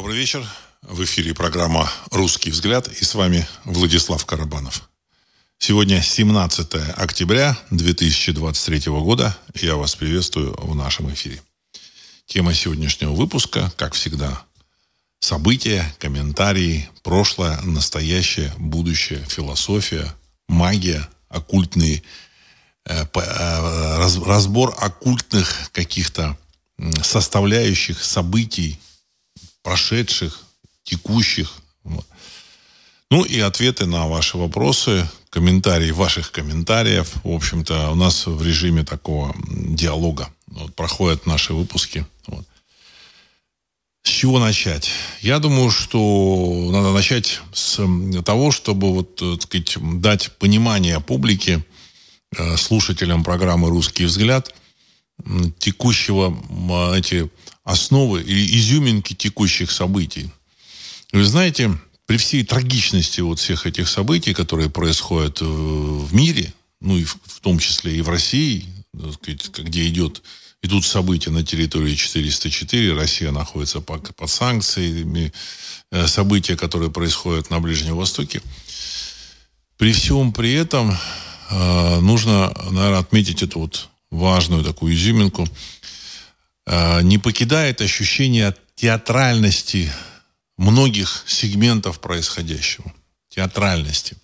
Добрый вечер. В эфире программа «Русский взгляд» и с вами Владислав Карабанов. Сегодня 17 октября 2023 года. Я вас приветствую в нашем эфире. Тема сегодняшнего выпуска, как всегда, события, комментарии, прошлое, настоящее, будущее, философия, магия, оккультные, э, э, разбор оккультных каких-то составляющих событий, прошедших, текущих. Ну и ответы на ваши вопросы, комментарии ваших комментариев. В общем-то, у нас в режиме такого диалога вот, проходят наши выпуски. Вот. С чего начать? Я думаю, что надо начать с того, чтобы вот, так сказать, дать понимание публике, э, слушателям программы «Русский взгляд», текущего эти основы или изюминки текущих событий. Вы знаете, при всей трагичности вот всех этих событий, которые происходят э, в мире, ну и в, в том числе и в России, сказать, где идет, идут события на территории 404, Россия находится под, под санкциями, э, события, которые происходят на Ближнем Востоке. При всем при этом э, нужно, наверное, отметить эту вот важную такую изюминку – не покидает ощущение театральности многих сегментов происходящего. Театральности.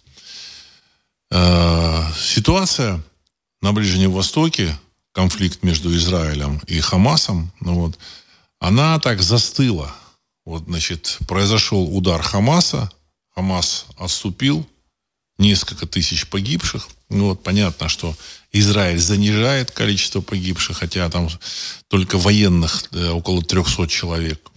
Э, ситуация на Ближнем Востоке, конфликт между Израилем и Хамасом, ну вот, она так застыла. Вот, значит, произошел удар Хамаса, Хамас отступил, несколько тысяч погибших. Ну, вот понятно, что Израиль занижает количество погибших, хотя там только военных да, около 300 человек.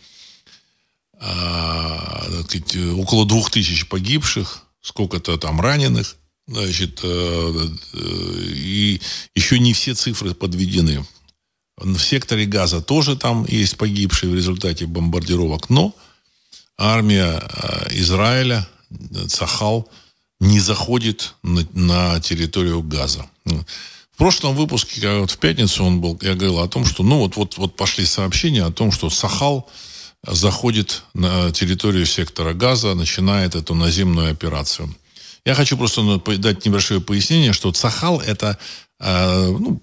А, сказать, около 2000 погибших, сколько-то там раненых. Значит, э, э, и еще не все цифры подведены. В секторе Газа тоже там есть погибшие в результате бомбардировок, но армия э, Израиля, Цахал, не заходит на, на территорию газа. Ну, в прошлом выпуске, вот в пятницу он был, я говорил о том, что ну вот, вот, вот пошли сообщения о том, что Сахал заходит на территорию сектора газа, начинает эту наземную операцию. Я хочу просто ну, дать небольшое пояснение, что Цахал – это э, ну,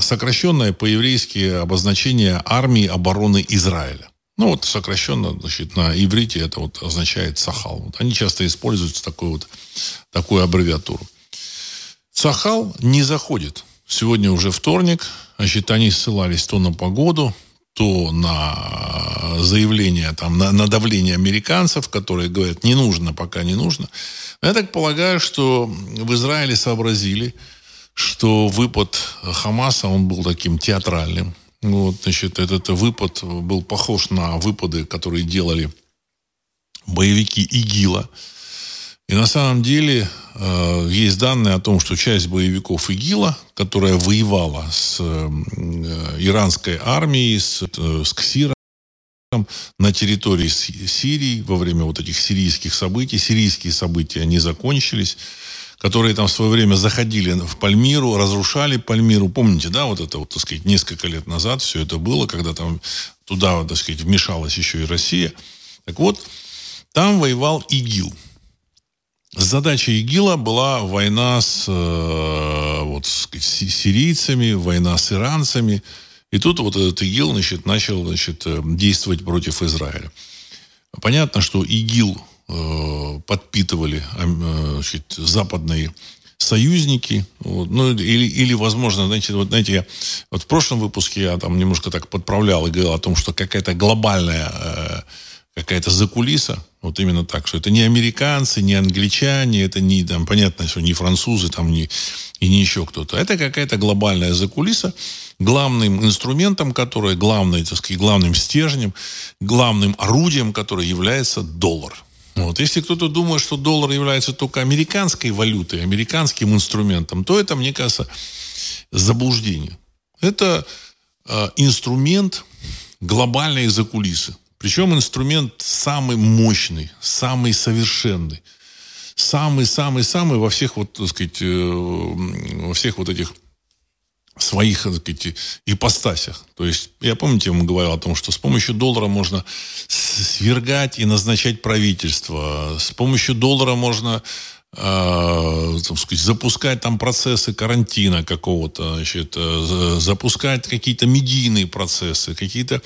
сокращенное по-еврейски обозначение армии обороны Израиля. Ну, вот сокращенно, значит, на иврите это вот означает Сахал. Вот они часто используют такую вот, такую аббревиатуру. Сахал не заходит. Сегодня уже вторник, значит, они ссылались то на погоду, то на заявление, там, на, на давление американцев, которые говорят, не нужно, пока не нужно. Я так полагаю, что в Израиле сообразили, что выпад Хамаса, он был таким театральным. Вот, значит, этот выпад был похож на выпады, которые делали боевики ИГИЛа. И на самом деле э, есть данные о том, что часть боевиков ИГИЛа, которая воевала с э, иранской армией, с, э, с КСИРом, на территории Сирии во время вот этих сирийских событий. Сирийские события не закончились которые там в свое время заходили в Пальмиру, разрушали Пальмиру. Помните, да, вот это вот, так сказать, несколько лет назад все это было, когда там туда, так сказать, вмешалась еще и Россия. Так вот, там воевал ИГИЛ. Задача ИГИЛа была война с, э, вот, с сирийцами, война с иранцами. И тут вот этот ИГИЛ значит, начал значит, э, действовать против Израиля. Понятно, что ИГИЛ Э, подпитывали э, значит, западные союзники, вот, ну или, или, возможно, знаете, вот знаете, я вот в прошлом выпуске я там немножко так подправлял и говорил о том, что какая-то глобальная э, какая-то закулиса, вот именно так, что это не американцы, не англичане, это не, там, понятно, что не французы, там, не, и не еще кто-то. Это какая-то глобальная закулиса, главным инструментом, который, главный, так сказать, главным стержнем, главным орудием, которое является доллар – вот. Если кто-то думает, что доллар является только американской валютой, американским инструментом, то это, мне кажется, заблуждение. Это э, инструмент глобальной закулисы. Причем инструмент самый мощный, самый совершенный. Самый-самый-самый во всех вот, так сказать, э, во всех вот этих своих так сказать, ипостасях. То есть, я помните, я вам говорил о том, что с помощью доллара можно свергать и назначать правительство. С помощью доллара можно э, так сказать, запускать там процессы карантина какого-то, значит, э, запускать какие-то медийные процессы, какие-то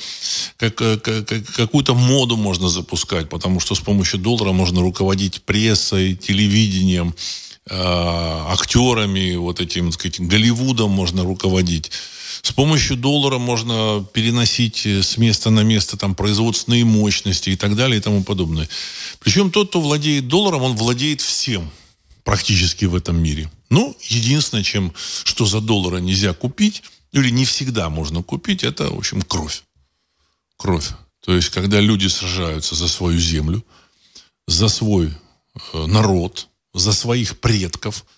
как, как, какую-то моду можно запускать, потому что с помощью доллара можно руководить прессой, телевидением, э, актерами, вот этим, так сказать, Голливудом можно руководить. С помощью доллара можно переносить с места на место там, производственные мощности и так далее и тому подобное. Причем тот, кто владеет долларом, он владеет всем практически в этом мире. Ну, единственное, чем, что за доллары нельзя купить, или не всегда можно купить, это, в общем, кровь. Кровь. То есть, когда люди сражаются за свою землю, за свой э, народ, за своих предков –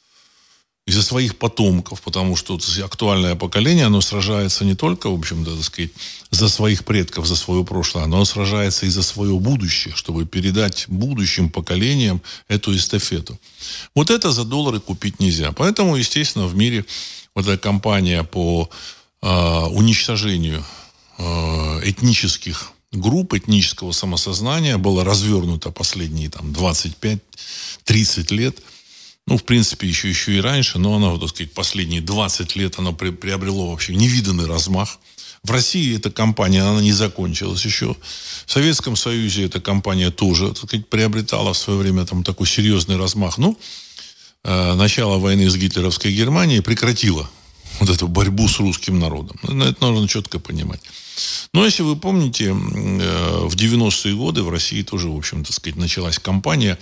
и за своих потомков, потому что актуальное поколение, оно сражается не только, в общем-то, так сказать, за своих предков, за свое прошлое, оно сражается и за свое будущее, чтобы передать будущим поколениям эту эстафету. Вот это за доллары купить нельзя. Поэтому, естественно, в мире вот эта кампания по э, уничтожению э, этнических групп, этнического самосознания была развернута последние там, 25-30 лет – ну, в принципе, еще, еще и раньше, но оно, так сказать, последние 20 лет оно при, приобрело вообще невиданный размах. В России эта кампания, она не закончилась еще. В Советском Союзе эта кампания тоже, так сказать, приобретала в свое время там такой серьезный размах. Ну, э, начало войны с гитлеровской Германией прекратило вот эту борьбу с русским народом. Ну, это нужно четко понимать. Но если вы помните, э, в 90-е годы в России тоже, в общем-то, сказать, началась кампания.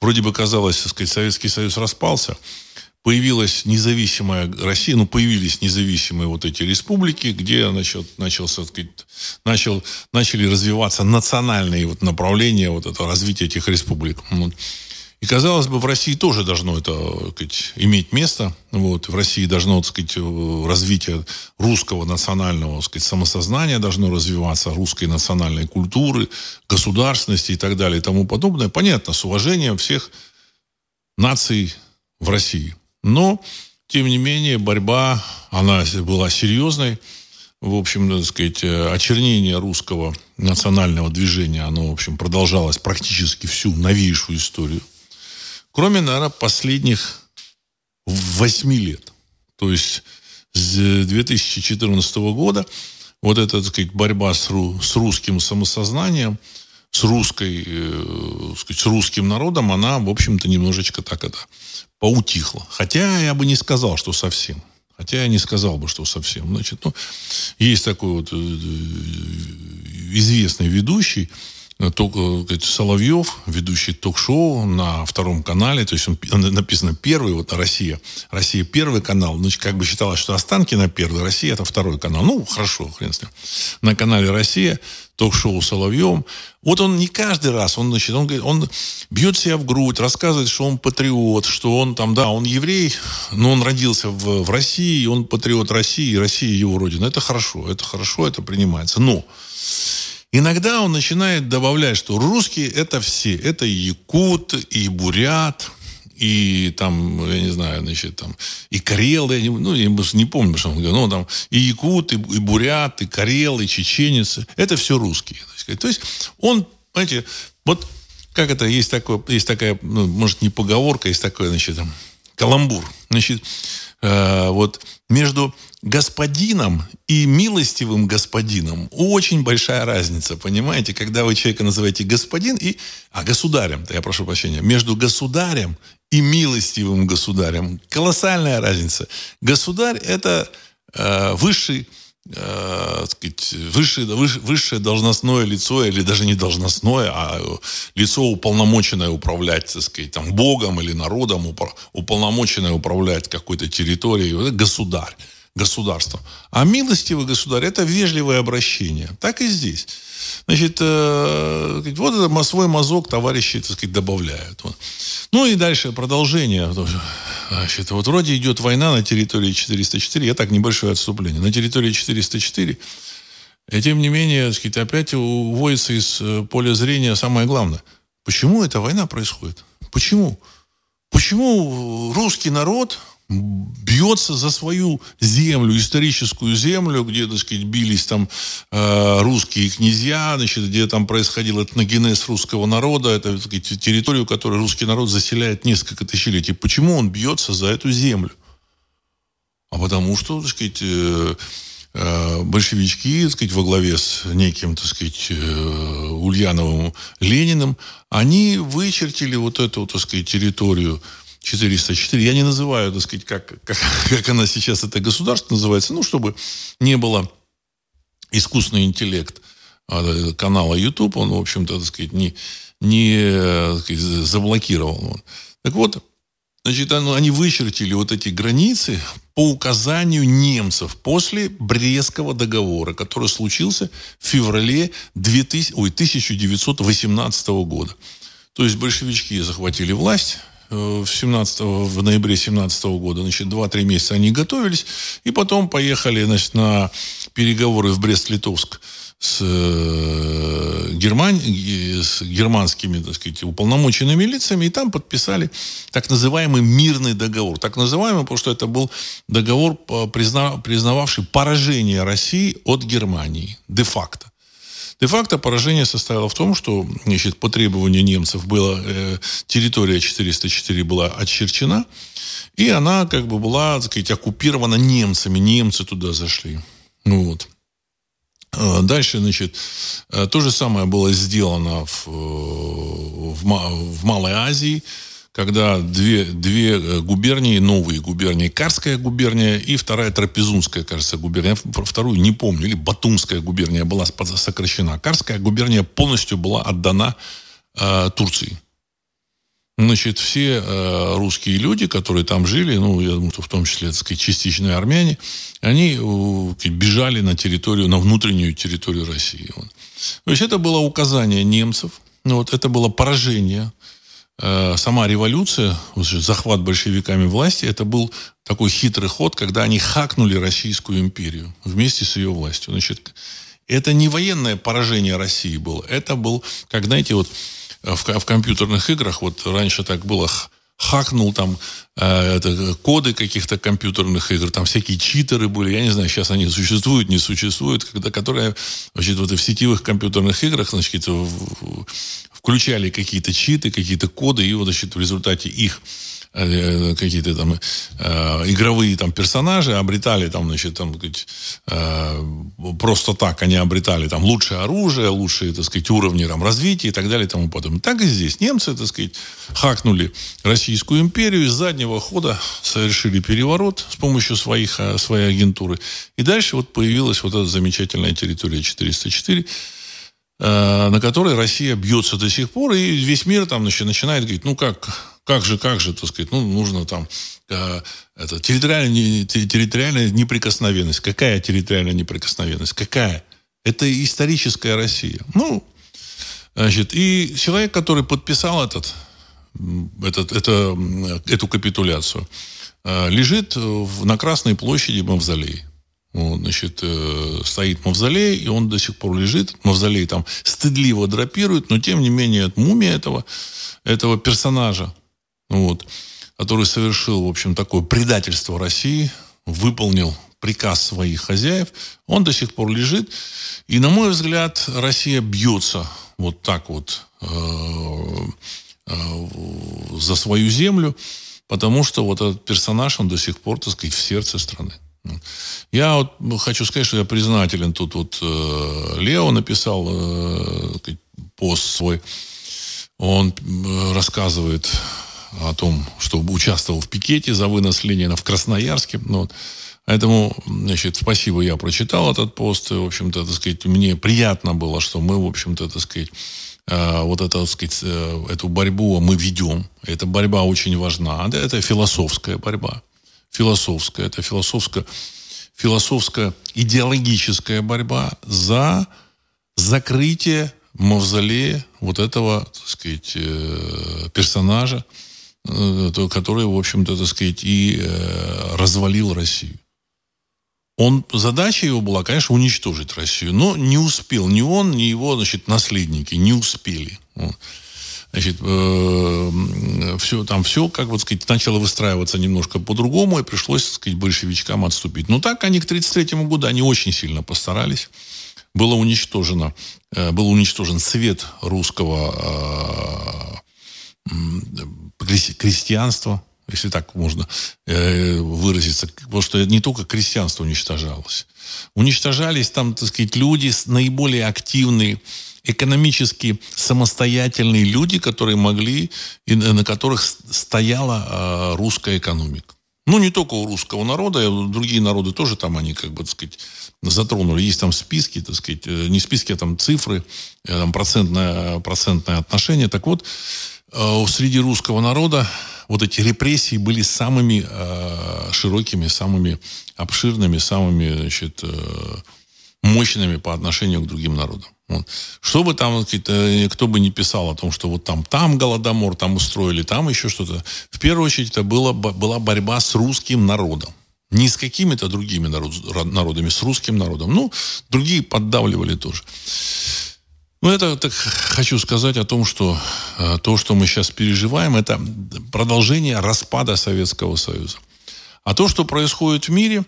Вроде бы казалось, так сказать, Советский Союз распался. Появилась независимая Россия, ну, появились независимые вот эти республики, где значит, начался, так сказать, начал, начали развиваться национальные вот направления вот этого развития этих республик. Вот. И, казалось бы, в России тоже должно это сказать, иметь место. Вот. В России должно так сказать, развитие русского национального сказать, самосознания должно развиваться, русской национальной культуры, государственности и так далее и тому подобное. Понятно, с уважением всех наций в России. Но, тем не менее, борьба, она была серьезной. В общем, так сказать, очернение русского национального движения, оно, в общем, продолжалось практически всю новейшую историю Кроме, наверное, последних восьми лет. То есть с 2014 года вот эта, так сказать, борьба с, с русским самосознанием, с русской, э, сказать, с русским народом, она, в общем-то, немножечко так это поутихла. Хотя я бы не сказал, что совсем. Хотя я не сказал бы, что совсем. Значит, ну, есть такой вот э, известный ведущий, только Соловьев, ведущий ток-шоу на втором канале, то есть он, написано первый, вот Россия, Россия первый канал, значит, как бы считалось, что Останкино первый, Россия это второй канал. Ну, хорошо, хрен с ним. На канале Россия, ток-шоу Соловьевым. Вот он не каждый раз, он, значит, он, говорит, он бьет себя в грудь, рассказывает, что он патриот, что он там, да, он еврей, но он родился в, в России, он патриот России, Россия его родина. Это хорошо, это хорошо, это принимается. Но Иногда он начинает добавлять, что русские это все. Это якут, и бурят, и там, я не знаю, значит, там, и карел, я не, ну, я не помню, что он говорил, ну, там, и якут, и, и бурят, и карел, и чеченец, это все русские. То есть он, знаете, вот как это, есть, такое, есть такая, ну, может, не поговорка, есть такое, значит, там, каламбур. Значит, э, вот между господином и милостивым господином очень большая разница, понимаете? Когда вы человека называете господин и... А, государем, я прошу прощения. Между государем и милостивым государем колоссальная разница. Государь – это э, высший э, сказать, высшее, высшее должностное лицо, или даже не должностное, а лицо уполномоченное управлять, так сказать, там, Богом или народом, уполномоченное управлять какой-то территорией, это государь государства. А милостивый государь – это вежливое обращение. Так и здесь. Значит, э, вот это свой мазок товарищи, так сказать, добавляют. Ну и дальше продолжение. Значит, вот вроде идет война на территории 404. Я так, небольшое отступление. На территории 404. И тем не менее, сказать, опять уводится из э, поля зрения самое главное. Почему эта война происходит? Почему? Почему русский народ бьется за свою землю, историческую землю, где, так сказать, бились там э, русские князья, значит, где там происходил этногенез русского народа, это, так сказать, территорию, которую русский народ заселяет несколько тысячелетий. Почему он бьется за эту землю? А потому что, так сказать, э, э, большевички, так сказать, во главе с неким, так сказать, э, Ульяновым Лениным, они вычертили вот эту, так сказать, территорию 404. Я не называю, так сказать, как, как, как она сейчас, это государство называется, ну, чтобы не было искусственный интеллект а, канала YouTube, он, в общем-то, так сказать, не, не так сказать, заблокировал. Так вот, значит, они вычертили вот эти границы по указанию немцев после Брестского договора, который случился в феврале 2000, ой, 1918 года. То есть большевички захватили власть, в, 17, в ноябре 17 года. Значит, 2-3 месяца они готовились. И потом поехали значит, на переговоры в Брест-Литовск с, э, Герман... с германскими, так сказать, уполномоченными лицами, и там подписали так называемый мирный договор. Так называемый, потому что это был договор, призна... признававший поражение России от Германии, де-факто. Де-факто поражение состояло в том, что значит, по требованию немцев была, э, территория 404 была очерчена, и она как бы была, так сказать, оккупирована немцами. Немцы туда зашли. Ну вот. Э, дальше, значит, э, то же самое было сделано в, э, в, в Малой Азии когда две, две э, губернии, новые губернии, Карская губерния и вторая Трапезунская, кажется, губерния, вторую не помню, или Батумская губерния была сокращена. Карская губерния полностью была отдана э, Турции. Значит, все э, русские люди, которые там жили, ну, я думаю, в том числе, так сказать, частичные армяне, они э, бежали на территорию, на внутреннюю территорию России. То есть это было указание немцев, ну, вот, это было поражение сама революция, захват большевиками власти, это был такой хитрый ход, когда они хакнули Российскую империю вместе с ее властью. Значит, это не военное поражение России было. Это был, как, знаете, вот в, в компьютерных играх, вот раньше так было, хакнул там э, это, коды каких-то компьютерных игр, там всякие читеры были, я не знаю, сейчас они существуют, не существуют, когда, которые значит, вот в сетевых компьютерных играх, значит, в, включали какие-то читы, какие-то коды, и вот, значит, в результате их какие-то там э, игровые там персонажи обретали там, значит, там, э, просто так они обретали там лучшее оружие, лучшие, так сказать, уровни там, развития и так далее и тому подобное. Так и здесь. Немцы, так сказать, хакнули Российскую империю, из заднего хода совершили переворот с помощью своих, э, своей агентуры. И дальше вот появилась вот эта замечательная территория 404, Э, на которой Россия бьется до сих пор, и весь мир там начинает говорить, ну как, как же, как же, так сказать, ну нужно там э, это, территориальная, территориальная неприкосновенность. Какая территориальная неприкосновенность? Какая? Это историческая Россия. Ну, значит, и человек, который подписал этот, этот, это, эту капитуляцию, э, лежит на Красной площади Мавзолей. Вот, значит, э, стоит мавзолей, и он до сих пор лежит. Мавзолей там стыдливо драпирует, но тем не менее мумия этого, этого персонажа, вот, который совершил, в общем, такое предательство России, выполнил приказ своих хозяев, он до сих пор лежит. И, на мой взгляд, Россия бьется вот так вот э, э, за свою землю, потому что вот этот персонаж, он до сих пор, так сказать, в сердце страны. Я вот хочу сказать, что я признателен. Тут вот э, Лео написал э, пост свой. Он э, рассказывает о том, что участвовал в пикете за вынос Ленина в Красноярске. Ну, вот. Поэтому, значит, спасибо, я прочитал этот пост. В общем-то, так сказать, мне приятно было, что мы, в общем-то, так сказать, э, вот это, так сказать, э, эту борьбу мы ведем. Эта борьба очень важна. Это философская борьба философская. Это философская, философская идеологическая борьба за закрытие мавзолея вот этого, так сказать, э, персонажа, э, который, в общем-то, так сказать, и э, развалил Россию. Он, задача его была, конечно, уничтожить Россию, но не успел ни он, ни его, значит, наследники не успели. Значит, э, все, там все, как вот сказать, начало выстраиваться немножко по-другому, и пришлось, так сказать, большевичкам отступить. Но так они к 1933 году, они очень сильно постарались. Было уничтожено, э, был уничтожен цвет русского э, крестьянства, если так можно э, выразиться, потому что не только крестьянство уничтожалось. Уничтожались там, так сказать, люди наиболее активные, экономически самостоятельные люди, которые могли, и на которых стояла э, русская экономика. Ну, не только у русского народа, а другие народы тоже там они, как бы, так сказать, затронули. Есть там списки, так сказать, э, не списки, а там цифры, э, там процентное, процентное отношение. Так вот, э, среди русского народа вот эти репрессии были самыми э, широкими, самыми обширными, самыми значит, э, мощными по отношению к другим народам. Вот. Что бы там, кто бы не писал о том, что вот там, там голодомор, там устроили, там еще что-то. В первую очередь это было, была борьба с русским народом. Не с какими-то другими народ, народами, с русским народом. Ну, другие поддавливали тоже. Ну, это так хочу сказать о том, что э, то, что мы сейчас переживаем, это продолжение распада Советского Союза. А то, что происходит в мире,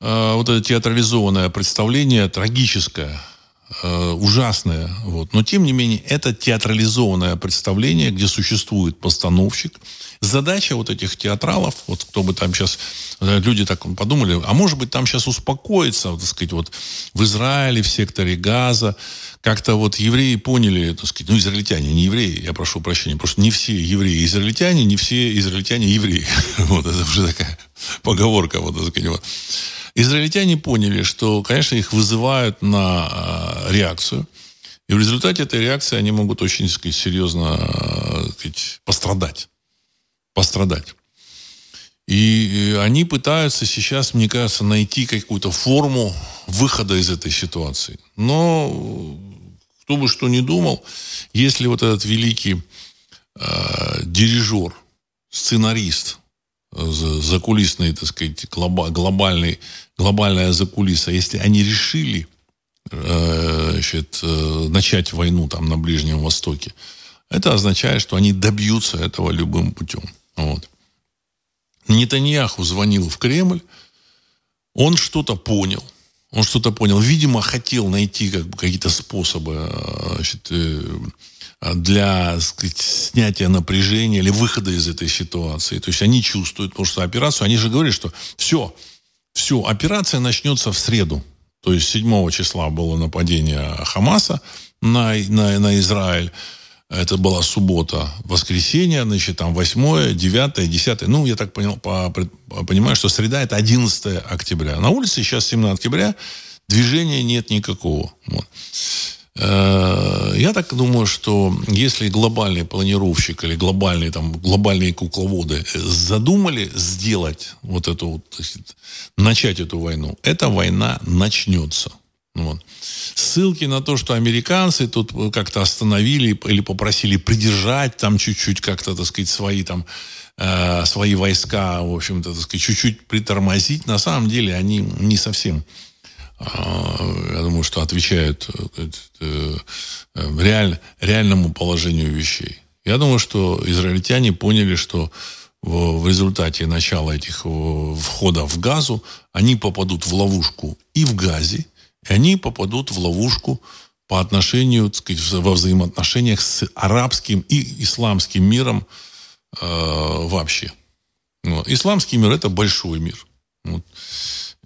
э, вот это театрализованное представление, трагическое, э, ужасное, вот. но тем не менее это театрализованное представление, где существует постановщик. Задача вот этих театралов, вот кто бы там сейчас, люди так подумали, а может быть там сейчас успокоиться, так сказать, вот в Израиле, в секторе Газа, как-то вот евреи поняли, так сказать, ну, израильтяне, не евреи, я прошу прощения, что не все евреи израильтяне, не все израильтяне евреи. Вот это уже такая поговорка. Вот, так сказать, вот. Израильтяне поняли, что, конечно, их вызывают на а, реакцию. И в результате этой реакции они могут очень сказать, серьезно так сказать, пострадать. Пострадать. И они пытаются сейчас, мне кажется, найти какую-то форму выхода из этой ситуации. Но кто бы что ни думал, если вот этот великий э, дирижер, сценарист, э, закулисный, так сказать, глобальный, глобальная закулиса, если они решили э, значит, э, начать войну там на Ближнем Востоке, это означает, что они добьются этого любым путем. Вот. Нетаньяху звонил в Кремль, он что-то понял, он что-то понял. Видимо, хотел найти как бы, какие-то способы э, значит, э, для сказать, снятия напряжения или выхода из этой ситуации. То есть они чувствуют, потому что операцию, они же говорят, что все, все, операция начнется в среду. То есть 7 числа было нападение Хамаса на, на, на Израиль. Это была суббота, воскресенье, значит, там 8, 9, 10. Ну, я так понял, по, понимаю, что среда это 11 октября. На улице сейчас 17 октября, движения нет никакого. Вот. Э, я так думаю, что если глобальный планировщик или глобальные, там, глобальные кукловоды задумали сделать вот эту вот, начать эту войну, эта война начнется. Вот. Ссылки на то, что американцы тут как-то остановили или попросили придержать там чуть-чуть как-то, так сказать, свои там э, свои войска, в общем-то, так сказать, чуть-чуть притормозить, на самом деле они не совсем э, я думаю, что отвечают э, э, реаль, реальному положению вещей. Я думаю, что израильтяне поняли, что в результате начала этих входов в газу они попадут в ловушку и в газе, и они попадут в ловушку по отношению, сказать, во взаимоотношениях с арабским и исламским миром э, вообще. Вот. Исламский мир – это большой мир. Вот.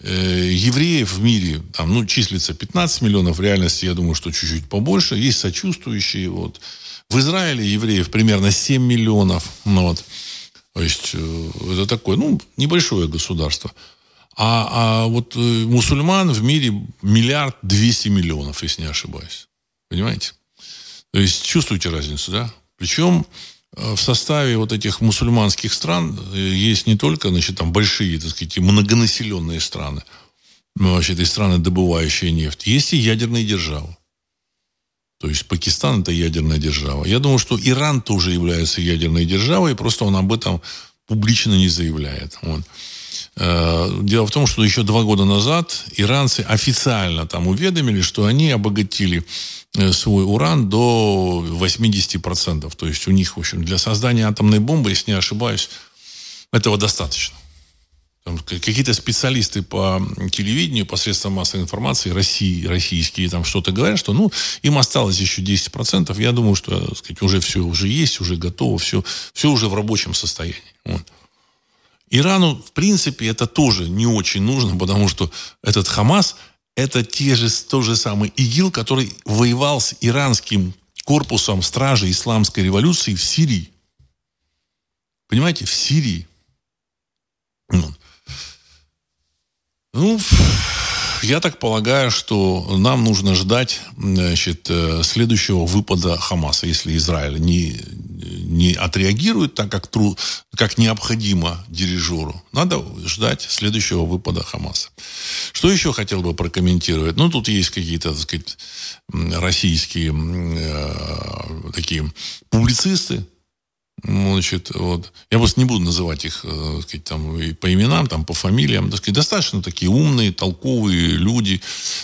Э, евреев в мире там, ну, числится 15 миллионов, в реальности, я думаю, что чуть-чуть побольше. Есть сочувствующие. Вот. В Израиле евреев примерно 7 миллионов. Ну, вот. То есть э, это такое, ну, небольшое государство. А, а вот э, мусульман в мире миллиард двести миллионов, если не ошибаюсь. Понимаете? То есть чувствуете разницу, да? Причем э, в составе вот этих мусульманских стран э, есть не только, значит, там большие, так сказать, многонаселенные страны, ну, вообще, это страны, добывающие нефть. Есть и ядерные державы. То есть Пакистан это ядерная держава. Я думаю, что Иран тоже является ядерной державой, просто он об этом публично не заявляет. Вот. Э, дело в том, что еще два года назад иранцы официально там уведомили, что они обогатили э, свой уран до 80%. То есть у них, в общем, для создания атомной бомбы, если не ошибаюсь, этого достаточно. Какие-то специалисты по телевидению, посредством массовой информации, России, российские, там что-то говорят, что ну, им осталось еще 10%. Я думаю, что сказать, уже все уже есть, уже готово, все, все уже в рабочем состоянии. Вот. Ирану, в принципе, это тоже не очень нужно, потому что этот Хамас это те же, тот же самый ИГИЛ, который воевал с иранским корпусом стражи исламской революции в Сирии. Понимаете, в Сирии. Ну, я так полагаю, что нам нужно ждать значит, э, следующего выпада Хамаса, если Израиль не, не отреагирует так, как, тру, как необходимо дирижеру. Надо ждать следующего выпада Хамаса. Что еще хотел бы прокомментировать? Ну, тут есть какие-то, так сказать, российские э, такие публицисты, Значит, вот. Я просто не буду называть их э, сказать, там, и по именам, там, по фамилиям. Так сказать, достаточно такие умные, толковые люди.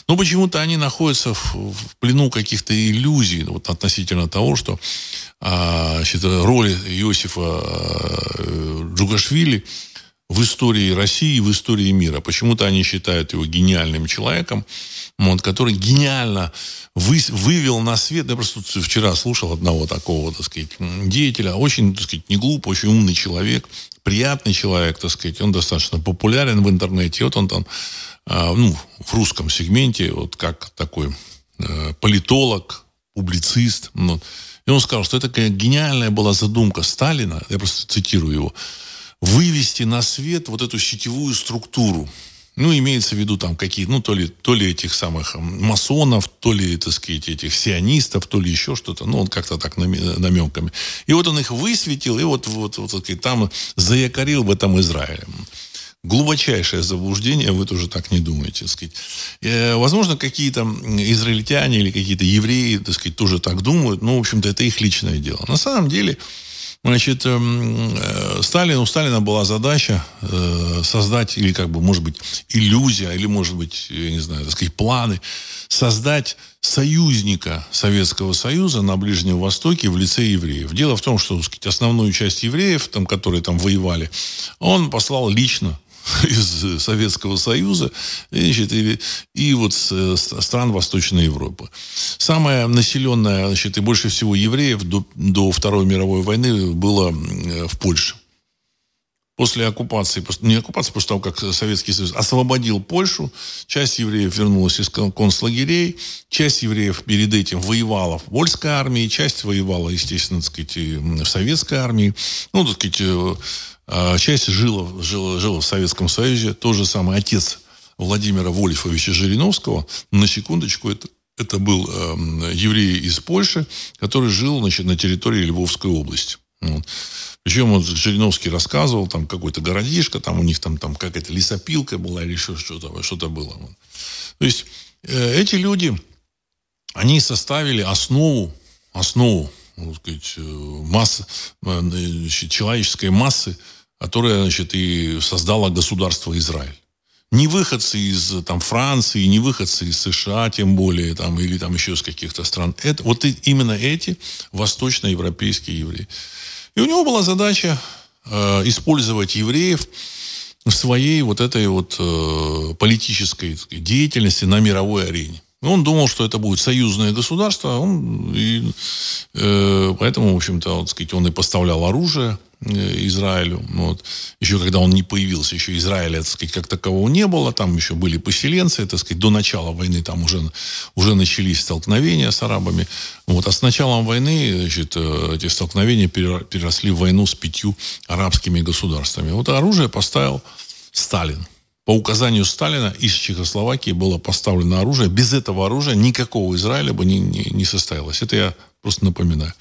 Но почему-то они находятся в, в плену каких-то иллюзий вот, относительно того, что а, значит, роль Иосифа э, Джугашвили в истории России и в истории мира. Почему-то они считают его гениальным человеком, вот, который гениально вы, вывел на свет. Я просто вчера слушал одного такого, так сказать, деятеля. Очень, так сказать, не глуп, очень умный человек, приятный человек, так сказать. Он достаточно популярен в интернете. вот он там, э, ну, в русском сегменте, вот как такой э, политолог, публицист. Ну, и он сказал, что это гениальная была задумка Сталина, я просто цитирую его, вывести на свет вот эту сетевую структуру. Ну, имеется в виду там какие, ну, то ли, то ли этих самых масонов, то ли, так сказать, этих сионистов, то ли еще что-то. Ну, он как-то так намеками. И вот он их высветил, и вот, вот, вот, вот там заякорил в этом Израиле глубочайшее заблуждение, вы тоже так не думаете. Так сказать. Э, возможно, какие-то израильтяне или какие-то евреи так сказать, тоже так думают, но, в общем-то, это их личное дело. На самом деле, Значит, эм, э, Сталин, у Сталина была задача э, создать, или как бы, может быть, иллюзия, или, может быть, я не знаю, так сказать, планы, создать союзника Советского Союза на Ближнем Востоке в лице евреев. Дело в том, что так сказать, основную часть евреев, там, которые там воевали, он послал лично из Советского Союза значит, и, и вот стран Восточной Европы. Самая населенная, значит, и больше всего евреев до, до Второй мировой войны было в Польше. После оккупации, не оккупации, после того, как Советский Союз освободил Польшу, часть евреев вернулась из концлагерей, часть евреев перед этим воевала в польской армии, часть воевала, естественно, так сказать, в советской армии. Ну, так сказать, э, часть жила, жила, жила в Советском Союзе. Тот же самый отец Владимира Вольфовича Жириновского, на секундочку, это, это был э, еврей из Польши, который жил значит, на территории Львовской области. Вот. Причем вот Жириновский рассказывал, там какой-то городишко, там у них там, там какая-то лесопилка была или еще что-то, что-то было. То есть э, эти люди, они составили основу, основу, так сказать, э, массы, э, человеческой массы которая, значит, и создала государство Израиль. Не выходцы из там, Франции, не выходцы из США, тем более, там, или там еще из каких-то стран. Это, вот именно эти восточноевропейские евреи. И у него была задача э, использовать евреев в своей вот этой вот э, политической сказать, деятельности на мировой арене. Он думал, что это будет союзное государство, он, и, э, поэтому, в общем-то, вот, сказать, он и поставлял оружие Израилю. Вот. Еще когда он не появился, еще Израиля, так сказать, как такового не было. Там еще были поселенцы, так сказать, до начала войны там уже, уже начались столкновения с арабами. Вот. А с началом войны значит, э, эти столкновения переросли в войну с пятью арабскими государствами. Вот оружие поставил Сталин. По указанию Сталина из Чехословакии было поставлено оружие. Без этого оружия никакого Израиля бы не, не, не состоялось. Это я просто напоминаю.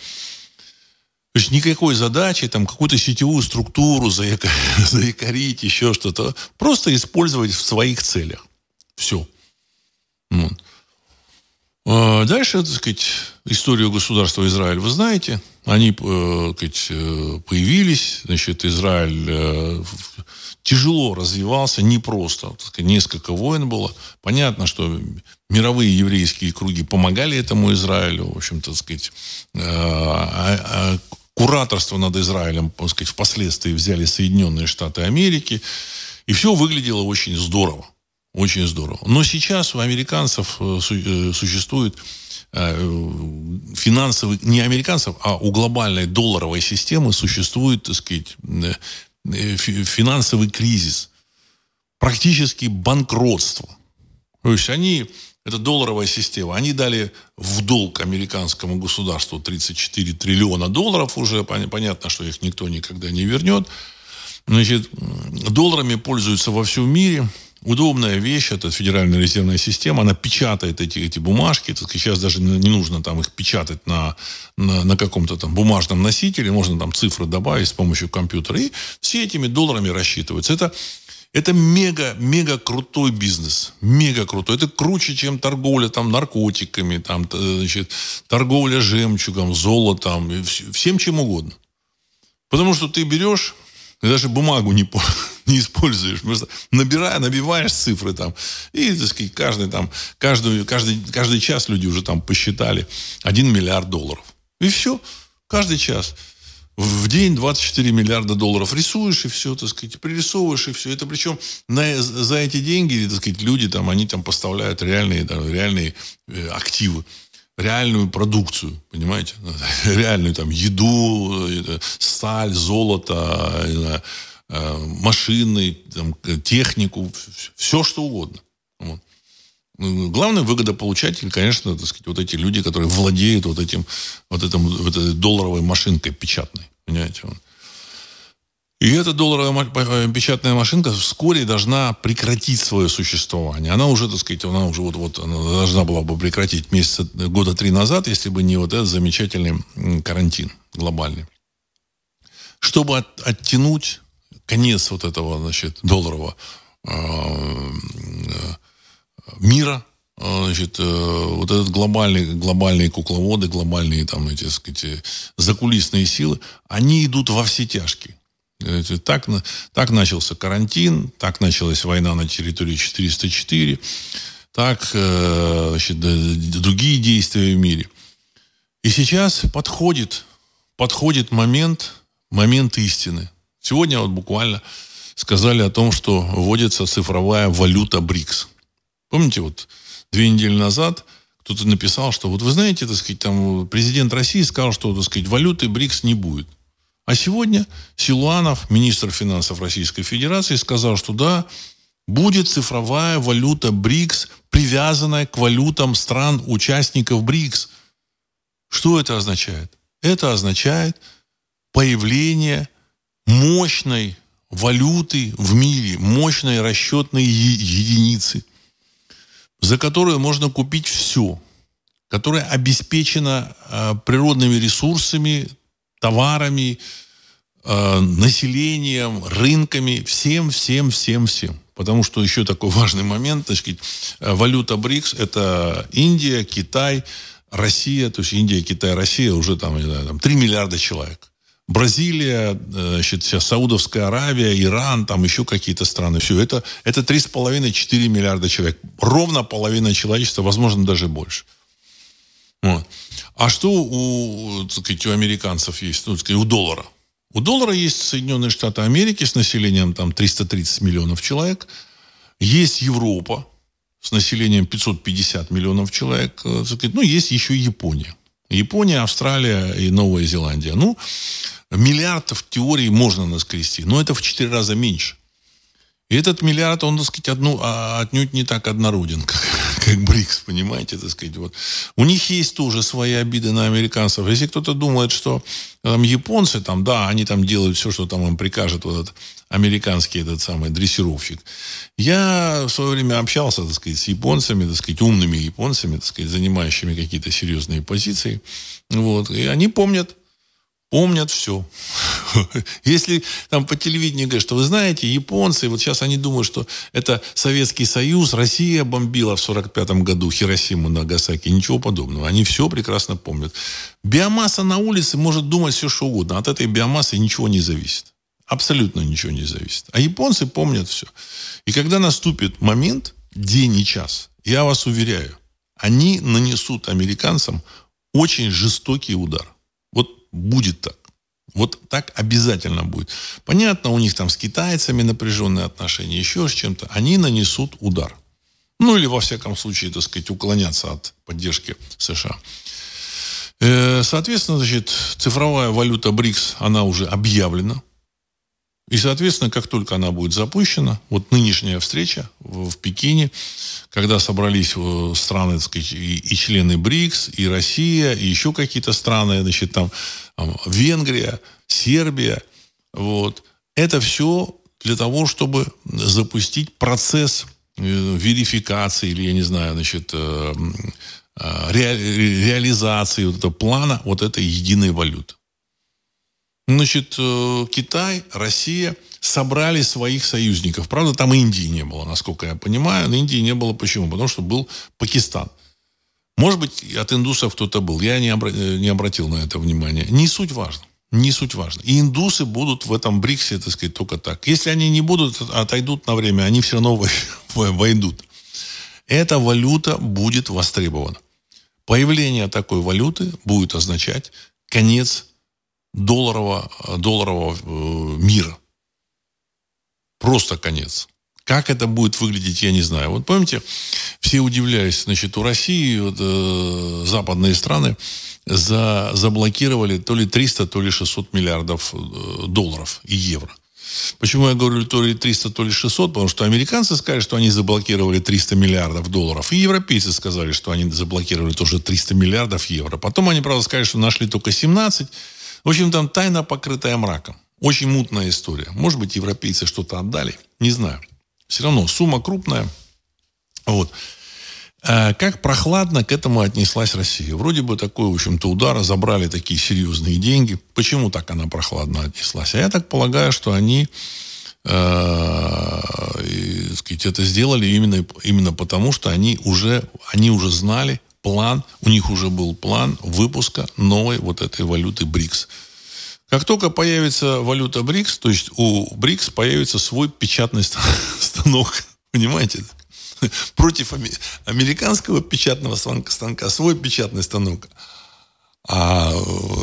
То есть никакой задачи, там, какую-то сетевую структуру заякорить, еще что-то. Просто использовать в своих целях. Все. Вот. А дальше, так сказать, историю государства Израиль вы знаете. они э, сказать, э, появились, значит, Израиль э, тяжело развивался, непросто. Так сказать, несколько войн было. Понятно, что мировые еврейские круги помогали этому Израилю, в общем-то, сказать, а, а кураторство над Израилем, так сказать, впоследствии взяли Соединенные Штаты Америки, и все выглядело очень здорово. Очень здорово. Но сейчас у американцев существует финансовый, не американцев, а у глобальной долларовой системы существует, так сказать, Э, финансовый кризис, практически банкротство. То есть они, это долларовая система, они дали в долг американскому государству 34 триллиона долларов уже, понятно, что их никто никогда не вернет. Значит, долларами пользуются во всем мире. Удобная вещь, это Федеральная резервная система, она печатает эти, эти бумажки, сейчас даже не нужно там их печатать на, на, на каком-то там бумажном носителе, можно там цифры добавить с помощью компьютера, и все этими долларами рассчитываются. Это, это мега, мега крутой бизнес, мега крутой. Это круче, чем торговля там наркотиками, там, значит, торговля жемчугом, золотом, всем чем угодно. Потому что ты берешь даже бумагу не, не используешь. Просто набирая, набиваешь цифры там. И, так сказать, каждый, там, каждый, каждый, каждый час люди уже там посчитали 1 миллиард долларов. И все. Каждый час. В день 24 миллиарда долларов рисуешь, и все, так сказать, пририсовываешь, и все. Это причем на, за эти деньги, так сказать, люди там, они там поставляют реальные, да, реальные э, активы реальную продукцию, понимаете? Реальную там еду, сталь, золото, э, машины, там, технику, все что угодно. Вот. Ну, главный выгодополучатель, конечно, так сказать, вот эти люди, которые владеют вот этим, вот этим, вот этой долларовой машинкой печатной. Понимаете? И эта долларовая э, печатная машинка вскоре должна прекратить свое существование. Она уже, так сказать, она уже вот-вот она должна была бы прекратить месяца, года три назад, если бы не вот этот замечательный карантин глобальный. Чтобы от, оттянуть конец вот этого, значит, долларового э, э, мира, значит, вот этот глобальный, глобальные кукловоды, глобальные там эти, так сказать, закулисные силы, они идут во все тяжкие. Так, так начался карантин, так началась война на территории 404, так э, значит, другие действия в мире. И сейчас подходит, подходит момент, момент истины. Сегодня вот буквально сказали о том, что вводится цифровая валюта БРИКС. Помните, вот две недели назад кто-то написал, что вот вы знаете, так сказать, там президент России сказал, что, так сказать, валюты БРИКС не будет. А сегодня Силуанов, министр финансов Российской Федерации, сказал, что да, будет цифровая валюта БРИКС, привязанная к валютам стран-участников БРИКС. Что это означает? Это означает появление мощной валюты в мире, мощной расчетной единицы, за которую можно купить все, которая обеспечена э, природными ресурсами, товарами, э, населением, рынками, всем, всем, всем, всем. Потому что еще такой важный момент, так сказать, э, валюта БРИКС – это Индия, Китай, Россия, то есть Индия, Китай, Россия уже там, не знаю, там 3 миллиарда человек. Бразилия, э, значит, сейчас Саудовская Аравия, Иран, там еще какие-то страны. Все, это, это 3,5-4 миллиарда человек. Ровно половина человечества, возможно, даже больше. Вот. А что у, так сказать, у американцев есть, ну, сказать, у доллара? У доллара есть Соединенные Штаты Америки с населением там 330 миллионов человек. Есть Европа с населением 550 миллионов человек. Э, ну, есть еще Япония. Япония, Австралия и Новая Зеландия. Ну, миллиард в теории можно наскрести, но это в четыре раза меньше. И этот миллиард, он, так сказать, одну, а, отнюдь не так однороден, как, как БРИКС, понимаете, так сказать. Вот. У них есть тоже свои обиды на американцев. Если кто-то думает, что там японцы, там, да, они там делают все, что там им прикажет вот этот американский этот самый дрессировщик. Я в свое время общался, так сказать, с японцами, так сказать, умными японцами, так сказать, занимающими какие-то серьезные позиции. Вот. И они помнят, помнят все. Если там по телевидению говорят, что вы знаете, японцы, вот сейчас они думают, что это Советский Союз, Россия бомбила в 45 году Хиросиму, Нагасаки. Ничего подобного. Они все прекрасно помнят. Биомасса на улице может думать все, что угодно. От этой биомассы ничего не зависит. Абсолютно ничего не зависит. А японцы помнят все. И когда наступит момент, день и час, я вас уверяю, они нанесут американцам очень жестокий удар. Вот будет так. Вот так обязательно будет. Понятно, у них там с китайцами напряженные отношения, еще с чем-то. Они нанесут удар. Ну, или, во всяком случае, так сказать, уклоняться от поддержки США. Э, соответственно, значит, цифровая валюта БРИКС, она уже объявлена. И, соответственно, как только она будет запущена, вот нынешняя встреча в, в Пекине, когда собрались э, страны, так сказать, и, и члены БРИКС, и Россия, и еще какие-то страны, значит, там, там Венгрия, Сербия, вот, это все для того, чтобы запустить процесс э, верификации или, я не знаю, значит, э, ре, реализации вот этого плана вот этой единой валюты. Значит, э, Китай, Россия собрали своих союзников. Правда, там Индии не было, насколько я понимаю. Но Индии не было почему? Потому что был Пакистан. Может быть, от индусов кто-то был. Я не, обра- не обратил на это внимание. Не суть важно. Не суть важно. И индусы будут в этом БРИКСе, так сказать, только так. Если они не будут, отойдут на время, они все равно войдут. Эта валюта будет востребована. Появление такой валюты будет означать конец долларового, долларового э, мира. Просто конец. Как это будет выглядеть, я не знаю. Вот помните, все удивлялись, значит, у России вот, э, западные страны за, заблокировали то ли 300, то ли 600 миллиардов э, долларов и евро. Почему я говорю то ли 300, то ли 600? Потому что американцы сказали, что они заблокировали 300 миллиардов долларов. И европейцы сказали, что они заблокировали тоже 300 миллиардов евро. Потом они, правда, сказали, что нашли только 17 в общем, там тайна, покрытая мраком. Очень мутная история. Может быть, европейцы что-то отдали. Не знаю. Все равно сумма крупная. Вот. А как прохладно к этому отнеслась Россия. Вроде бы такой, в общем-то, удар, забрали такие серьезные деньги. Почему так она прохладно отнеслась? А я так полагаю, что они э, и, сказать, это сделали именно, именно потому, что они уже, они уже знали, план, у них уже был план выпуска новой вот этой валюты БРИКС. Как только появится валюта БРИКС, то есть у БРИКС появится свой печатный станок, понимаете? Против американского печатного станка свой печатный станок. А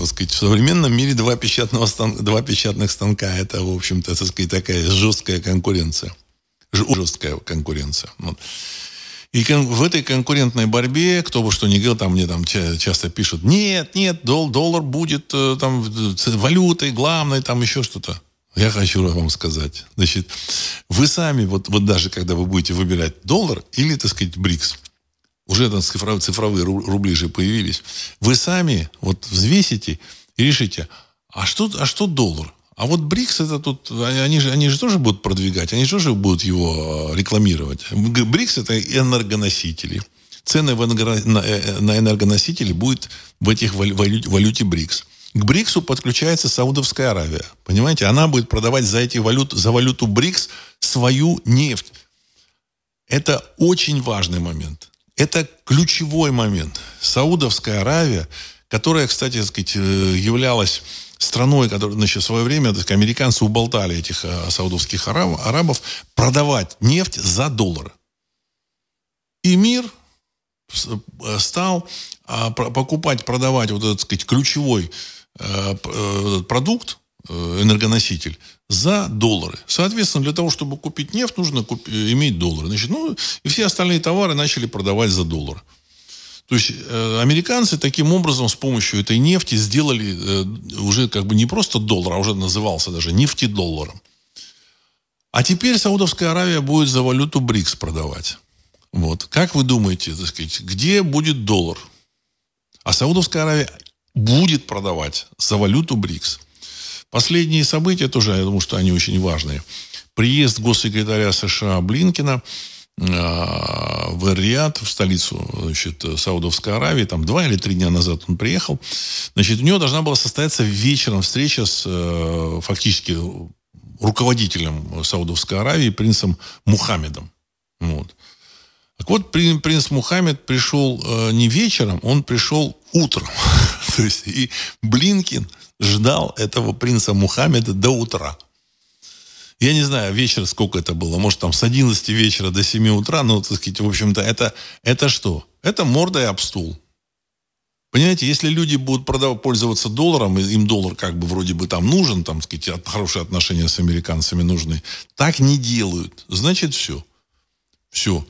сказать, в современном мире два, печатного станка, два печатных станка – это, в общем-то, так сказать, такая жесткая конкуренция. Жесткая конкуренция. Вот. И в этой конкурентной борьбе, кто бы что ни говорил, там мне там часто пишут, нет, нет, дол доллар будет э, там валютой главной, там еще что-то. Я хочу вам сказать, значит, вы сами, вот, вот даже когда вы будете выбирать доллар или, так сказать, БРИКС, уже там цифровые, цифровые рубли же появились, вы сами вот взвесите и решите, а что, а что доллар? А вот БРИКС это тут, они же, они же тоже будут продвигать, они же тоже будут его э, рекламировать. БРИКС это энергоносители. Цены в энерго, на, э, на энергоносители будет в этих валюте, валюте БРИКС. К БРИКСу подключается Саудовская Аравия. Понимаете, она будет продавать за эти валют, за валюту БРИКС свою нефть. Это очень важный момент. Это ключевой момент. Саудовская Аравия, которая, кстати, сказать, э, являлась страной, которая, значит, в свое время так, американцы уболтали этих а, саудовских араб, арабов продавать нефть за доллары. И мир э, стал а, покупать, продавать вот этот, сказать, ключевой а, продукт, энергоноситель, за доллары. Соответственно, для того, чтобы купить нефть, нужно купить, иметь доллары. Значит, ну, и все остальные товары начали продавать за доллары. То есть э, американцы таким образом с помощью этой нефти сделали э, уже как бы не просто доллар, а уже назывался даже нефтедолларом. А теперь Саудовская Аравия будет за валюту БРИКС продавать. Вот. Как вы думаете, так сказать, где будет доллар? А Саудовская Аравия будет продавать за валюту БРИКС. Последние события тоже, я думаю, что они очень важные. Приезд госсекретаря США Блинкина – в Риад, в столицу значит, Саудовской Аравии, там два или три дня назад он приехал. Значит, у него должна была состояться вечером встреча с фактически руководителем Саудовской Аравии, принцем Мухаммедом. Вот. Так вот, принц Мухаммед пришел э, не вечером, он пришел утром. То есть и Блинкин ждал этого принца Мухаммеда до утра. Я не знаю, вечер сколько это было. Может, там с 11 вечера до 7 утра. Ну, так сказать, в общем-то, это, это что? Это мордой об стул. Понимаете, если люди будут продавать, пользоваться долларом, им доллар как бы вроде бы там нужен, там, сказать, хорошие отношения с американцами нужны, так не делают. Значит, все. Все.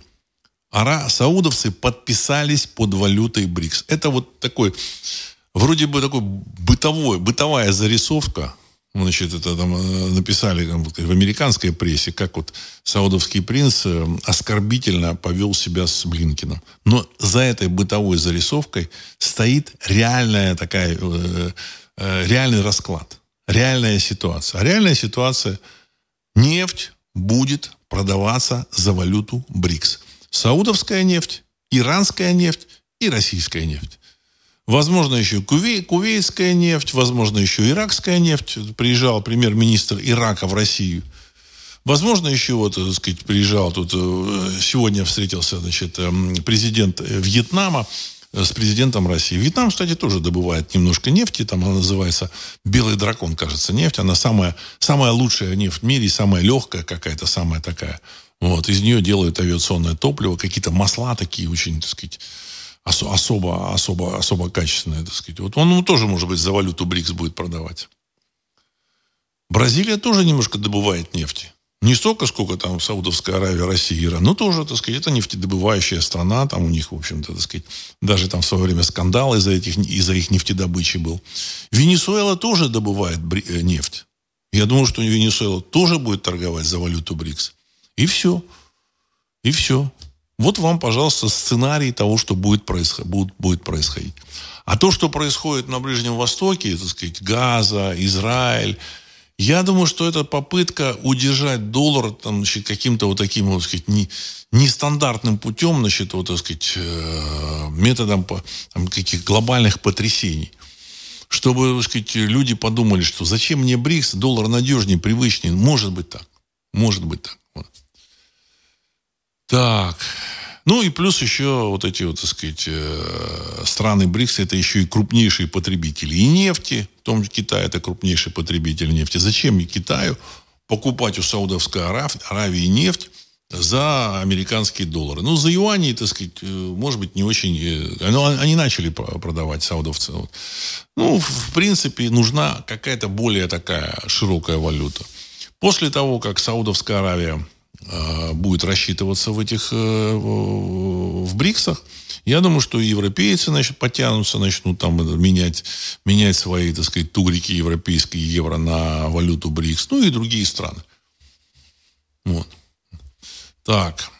Ара, саудовцы подписались под валютой БРИКС. Это вот такой, вроде бы такой бытовой, бытовая зарисовка. Значит, это там э, написали там, в американской прессе, как вот саудовский принц э, оскорбительно повел себя с Блинкиным. Но за этой бытовой зарисовкой стоит реальная такая, э, э, реальный расклад, реальная ситуация. А реальная ситуация – нефть будет продаваться за валюту БРИКС. Саудовская нефть, иранская нефть и российская нефть. Возможно, еще кувей, кувейская нефть, возможно, еще иракская нефть. Приезжал премьер-министр Ирака в Россию. Возможно, еще вот, так сказать, приезжал тут, э, сегодня встретился, значит, эм, президент Вьетнама э, с президентом России. Вьетнам, кстати, тоже добывает немножко нефти. Там она называется «Белый дракон», кажется, нефть. Она самая, самая лучшая нефть в мире, самая легкая какая-то, самая такая вот, из нее делают авиационное топливо, какие-то масла такие очень, так сказать, ос- особо, особо, особо качественные, так сказать. Вот он тоже, может быть, за валюту БРИКС будет продавать. Бразилия тоже немножко добывает нефти. Не столько, сколько там Саудовская Аравия, Россия, Иран. Но тоже, так сказать, это нефтедобывающая страна. Там у них, в общем-то, так сказать, даже там в свое время скандал из-за, этих, из-за их нефтедобычи был. Венесуэла тоже добывает э, нефть. Я думаю, что Венесуэла тоже будет торговать за валюту БРИКС. И все. И все. Вот вам, пожалуйста, сценарий того, что будет, происход... будет, будет происходить. А то, что происходит на Ближнем Востоке, так сказать, Газа, Израиль, я думаю, что это попытка удержать доллар там, значит, каким-то вот таким, вот, сказать, не, нестандартным путем, значит, вот, так сказать, э, методом там, каких глобальных потрясений. Чтобы, так сказать, люди подумали, что зачем мне БРИКС, доллар надежнее, привычнее. Может быть так. Может быть так. Так. Ну и плюс еще вот эти вот, так сказать, э, страны БРИКС, это еще и крупнейшие потребители и нефти, в том числе Китай это крупнейший потребитель нефти. Зачем Китаю покупать у Саудовской Аравии нефть за американские доллары? Ну, за юани, так сказать, э, может быть, не очень... Э, но они начали продавать саудовцы. Ну, в принципе, нужна какая-то более такая широкая валюта. После того, как Саудовская Аравия будет рассчитываться в этих э, в БРИКСах. Я думаю, что европейцы значит, потянутся, начнут там менять, менять свои, так сказать, тугрики европейские евро на валюту БРИКС, ну и другие страны. Вот. Так,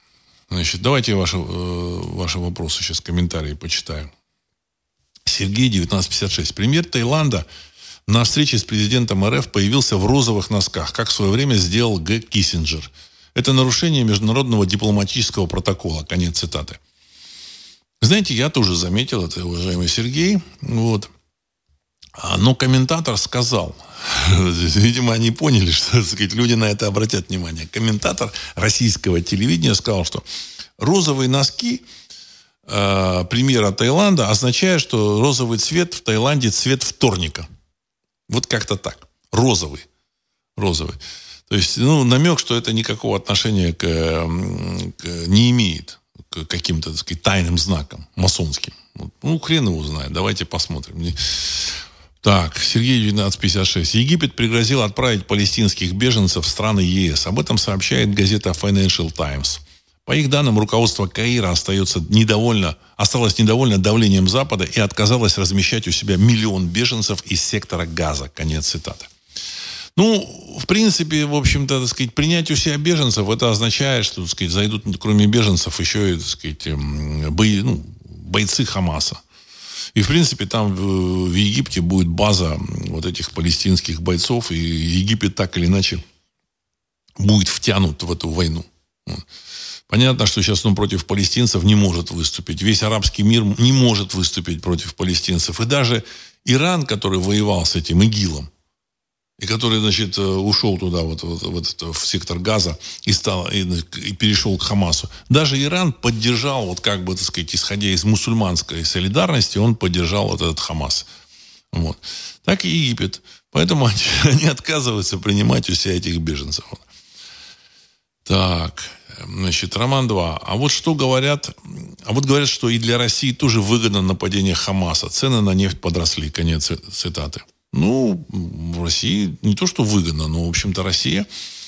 значит, давайте ваши, э, ваши вопросы сейчас, комментарии почитаю. Сергей, 1956. Премьер Таиланда на встрече с президентом РФ появился в розовых носках, как в свое время сделал Г. Киссинджер – это нарушение международного дипломатического протокола. Конец цитаты. Знаете, я тоже заметил это, уважаемый Сергей. Вот. А, но комментатор сказал, видимо, они поняли, что сказать, люди на это обратят внимание. Комментатор российского телевидения сказал, что розовые носки э, премьера Таиланда означает, что розовый цвет в Таиланде цвет вторника. Вот как-то так. Розовый. Розовый. То есть, ну, намек, что это никакого отношения к, к, не имеет к каким-то, так сказать, тайным знакам масонским. Ну, хрен его знает. Давайте посмотрим. Так, Сергей 1256. Египет пригрозил отправить палестинских беженцев в страны ЕС. Об этом сообщает газета Financial Times. По их данным, руководство Каира остается недовольно, осталось недовольно давлением Запада и отказалось размещать у себя миллион беженцев из сектора Газа. Конец цитаты. Ну, в принципе, в общем-то, так сказать, принять у себя беженцев, это означает, что, так сказать, зайдут, кроме беженцев, еще и, так сказать, эм, бои, ну, бойцы Хамаса. И, в принципе, там в, в Египте будет база вот этих палестинских бойцов, и Египет так или иначе будет втянут в эту войну. Понятно, что сейчас он против палестинцев не может выступить. Весь арабский мир не может выступить против палестинцев. И даже Иран, который воевал с этим ИГИЛом, и который, значит, э, ушел туда, вот, вот, вот в сектор газа и, стал, и, и перешел к Хамасу. Даже Иран поддержал, вот как бы, так сказать, исходя из мусульманской солидарности, он поддержал вот этот Хамас. Вот. Так и Египет. Поэтому они, они отказываются принимать у себя этих беженцев. Так, значит, Роман 2. А вот что говорят, а вот говорят, что и для России тоже выгодно нападение Хамаса. Цены на нефть подросли. Конец цитаты. Ну, в России не то, что выгодно, но, в общем-то, Россия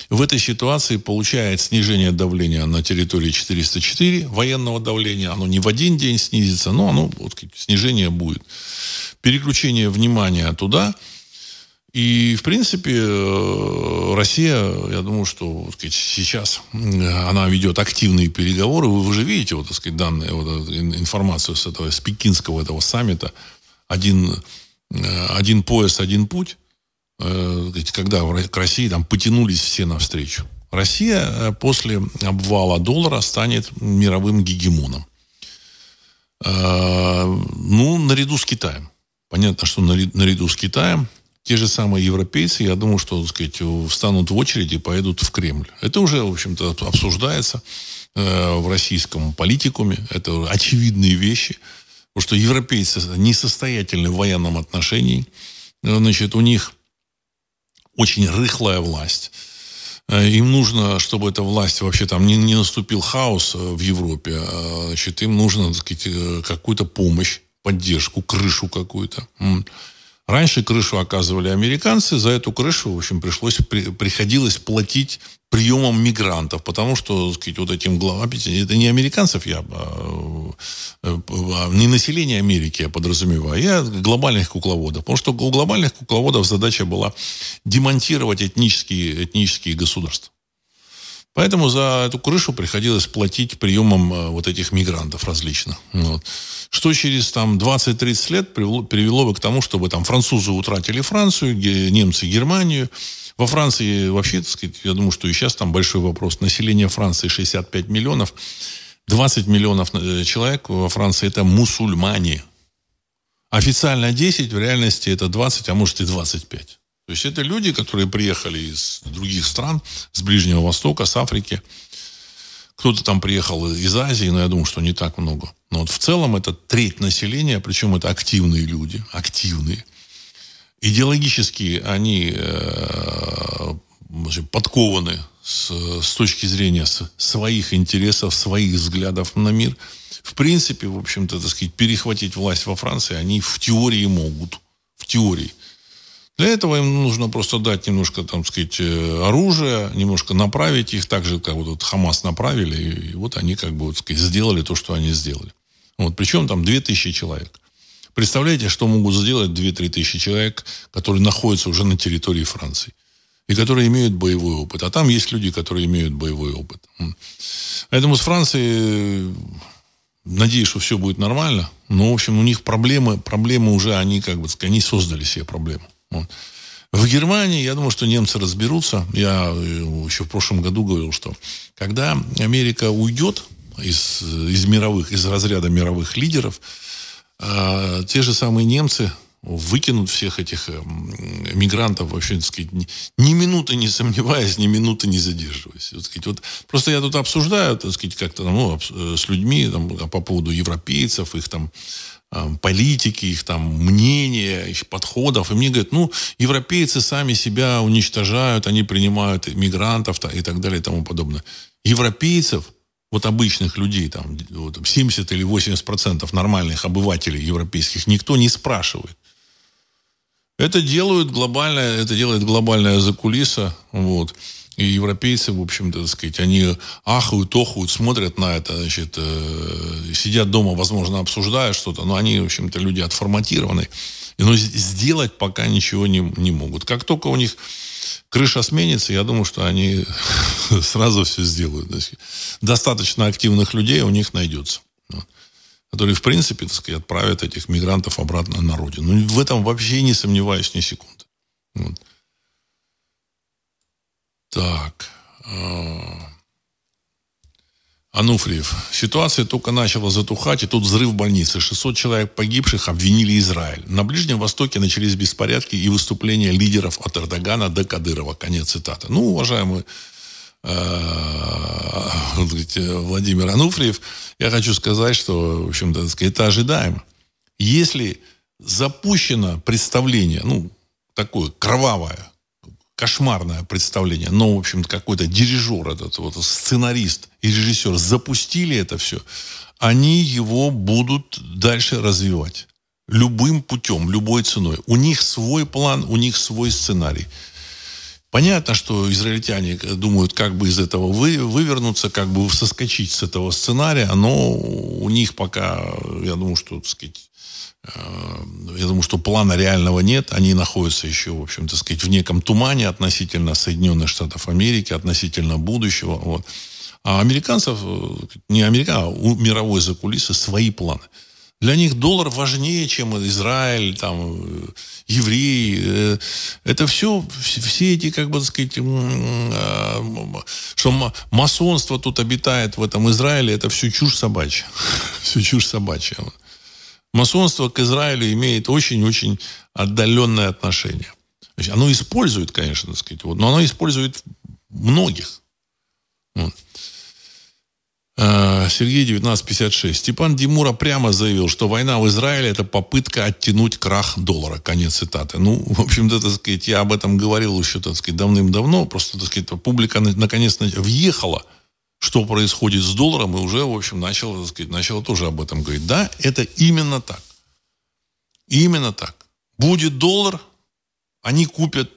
в этой ситуации получает снижение давления на территории 404, военного давления. Оно не в один день снизится, но оно, вот, снижение будет. Переключение внимания туда. И, в принципе, э, Россия, я думаю, что вот, сейчас она ведет активные переговоры. Вы, вы же видите, вот, так сказать, данные, вот, информацию с этого, с пекинского этого саммита. Один Э, один пояс, один путь, э, когда к России там потянулись все навстречу. Россия э, после обвала доллара станет мировым гегемоном. Ну, наряду с Китаем. Понятно, что наряду с Китаем те же самые европейцы, я думаю, что, так сказать, встанут в очередь и поедут в Кремль. Это уже, в общем-то, обсуждается в российском политикуме. Это очевидные вещи – Потому что европейцы несостоятельны в военном отношении. Значит, у них очень рыхлая власть. Э, им нужно, чтобы эта власть вообще там не, не наступил хаос э, в Европе. А, значит, им нужно, э, какую-то помощь, поддержку, крышу какую-то. Раньше крышу оказывали американцы, за эту крышу, в общем, пришлось, при, приходилось платить приемом мигрантов, потому что, так сказать, вот этим главам, это не американцев я, а, а, не население Америки я подразумеваю, я глобальных кукловодов, потому что у глобальных кукловодов задача была демонтировать этнические, этнические государства. Поэтому за эту крышу приходилось платить приемом э, вот этих мигрантов различных. Вот. Что через там 20-30 лет привело, привело бы к тому, чтобы там французы утратили Францию, немцы Германию. Во Франции вообще, так сказать, я думаю, что и сейчас там большой вопрос. Население Франции 65 миллионов. 20 миллионов э, человек во Франции это мусульмане. Официально 10, в реальности это 20, а может и 25. То есть это люди, которые приехали из других стран, с Ближнего Востока, с Африки. Кто-то там приехал из Азии, но я думаю, что не так много. Но вот в целом это треть населения, причем это активные люди, активные. Идеологически они э, подкованы с, с точки зрения своих интересов, своих взглядов на мир. В принципе, в общем-то, так сказать, перехватить власть во Франции они в теории могут. В теории. Для этого им нужно просто дать немножко, там сказать, э, оружия, немножко направить их так же, как вот Хамас направили, и вот они как бы, вот, сказать, сделали то, что они сделали. Вот, причем там 2000 человек. Представляете, что могут сделать 2-3 тысячи человек, которые находятся уже на территории Франции и которые имеют боевой опыт. А там есть люди, которые имеют боевой опыт. Поэтому с Францией надеюсь, что все будет нормально. Но, в общем, у них проблемы, проблемы уже, они как бы, они создали себе проблему. Вот. В Германии, я думаю, что немцы разберутся. Я э, еще в прошлом году говорил, что когда Америка уйдет из, из мировых, из разряда мировых лидеров, э, те же самые немцы выкинут всех этих э, мигрантов, вообще, так сказать, ни минуты не сомневаясь, ни минуты не задерживаясь. Вот, сказать, вот, просто я тут обсуждаю, так сказать, как-то ну, э, с людьми там, по поводу европейцев, их там политики, их там мнения, их подходов. И мне говорят, ну, европейцы сами себя уничтожают, они принимают мигрантов и так далее и тому подобное. Европейцев, вот обычных людей, там, вот, 70 или 80 процентов нормальных обывателей европейских, никто не спрашивает. Это делают глобальное, это делает глобальная закулиса, вот. И европейцы, в общем-то, сказать, они ахают, охают, смотрят на это, значит, э, сидят дома, возможно, обсуждают что-то, но они, в общем-то, люди отформатированы. Но сделать пока ничего не, не могут. Как только у них крыша сменится, я думаю, что они сразу все сделают. Достаточно активных людей у них найдется. Которые, в принципе, так сказать, отправят этих мигрантов обратно на родину. Ну, в этом вообще не сомневаюсь ни секунды. Вот. Так. А, Ануфриев. Ситуация только начала затухать, и тут взрыв в больнице. 600 человек погибших обвинили Израиль. На Ближнем Востоке начались беспорядки и выступления лидеров от Эрдогана до Кадырова. Конец цитаты. Ну, уважаемый э, Владимир Ануфриев, я хочу сказать, что, в общем-то, это ожидаемо. Если запущено представление, ну, такое кровавое, кошмарное представление. Но, в общем-то, какой-то дирижер, этот вот сценарист и режиссер запустили это все, они его будут дальше развивать. Любым путем, любой ценой. У них свой план, у них свой сценарий. Понятно, что израильтяне думают, как бы из этого вы, вывернуться, как бы соскочить с этого сценария, но у них пока, я думаю, что, так сказать, Э, я думаю, что плана реального нет. Они находятся еще, в общем, так сказать, в неком тумане относительно Соединенных Штатов Америки, относительно будущего. Вот. А американцев, э, не американцев, а у мировой закулисы свои планы. Для них доллар важнее, чем Израиль, там, э, евреи. Это все, все эти, как бы так сказать, что масонство тут обитает в этом Израиле, это все чушь собачья. Все чушь собачья масонство к Израилю имеет очень-очень отдаленное отношение. То есть оно использует, конечно, так сказать, вот, но оно использует многих. Вот. А, Сергей 1956. Степан Димура прямо заявил, что война в Израиле – это попытка оттянуть крах доллара. Конец цитаты. Ну, в общем-то, так сказать, я об этом говорил еще, так сказать, давным-давно. Просто, так сказать, публика наконец въехала – что происходит с долларом, и уже, в общем, начала, так сказать, начала тоже об этом говорить. Да, это именно так. Именно так. Будет доллар, они купят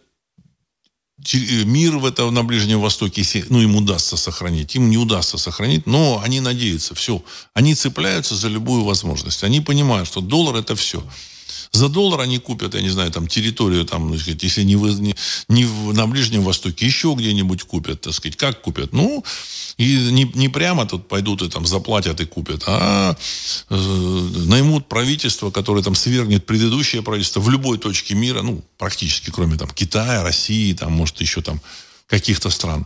э, мир в этом на Ближнем Востоке, если ну, им удастся сохранить. Им не удастся сохранить, но они надеются. Все. Они цепляются за любую возможность. Они понимают, что доллар это все. За доллар они купят, я не знаю, там территорию, там, так сказать, если не, в, не, не на Ближнем Востоке, еще где-нибудь купят, так сказать. Как купят? Ну, и не, не прямо тут пойдут и там заплатят и купят, а э, наймут правительство, которое там свергнет предыдущее правительство в любой точке мира, ну, практически, кроме там Китая, России, там, может, еще там каких-то стран.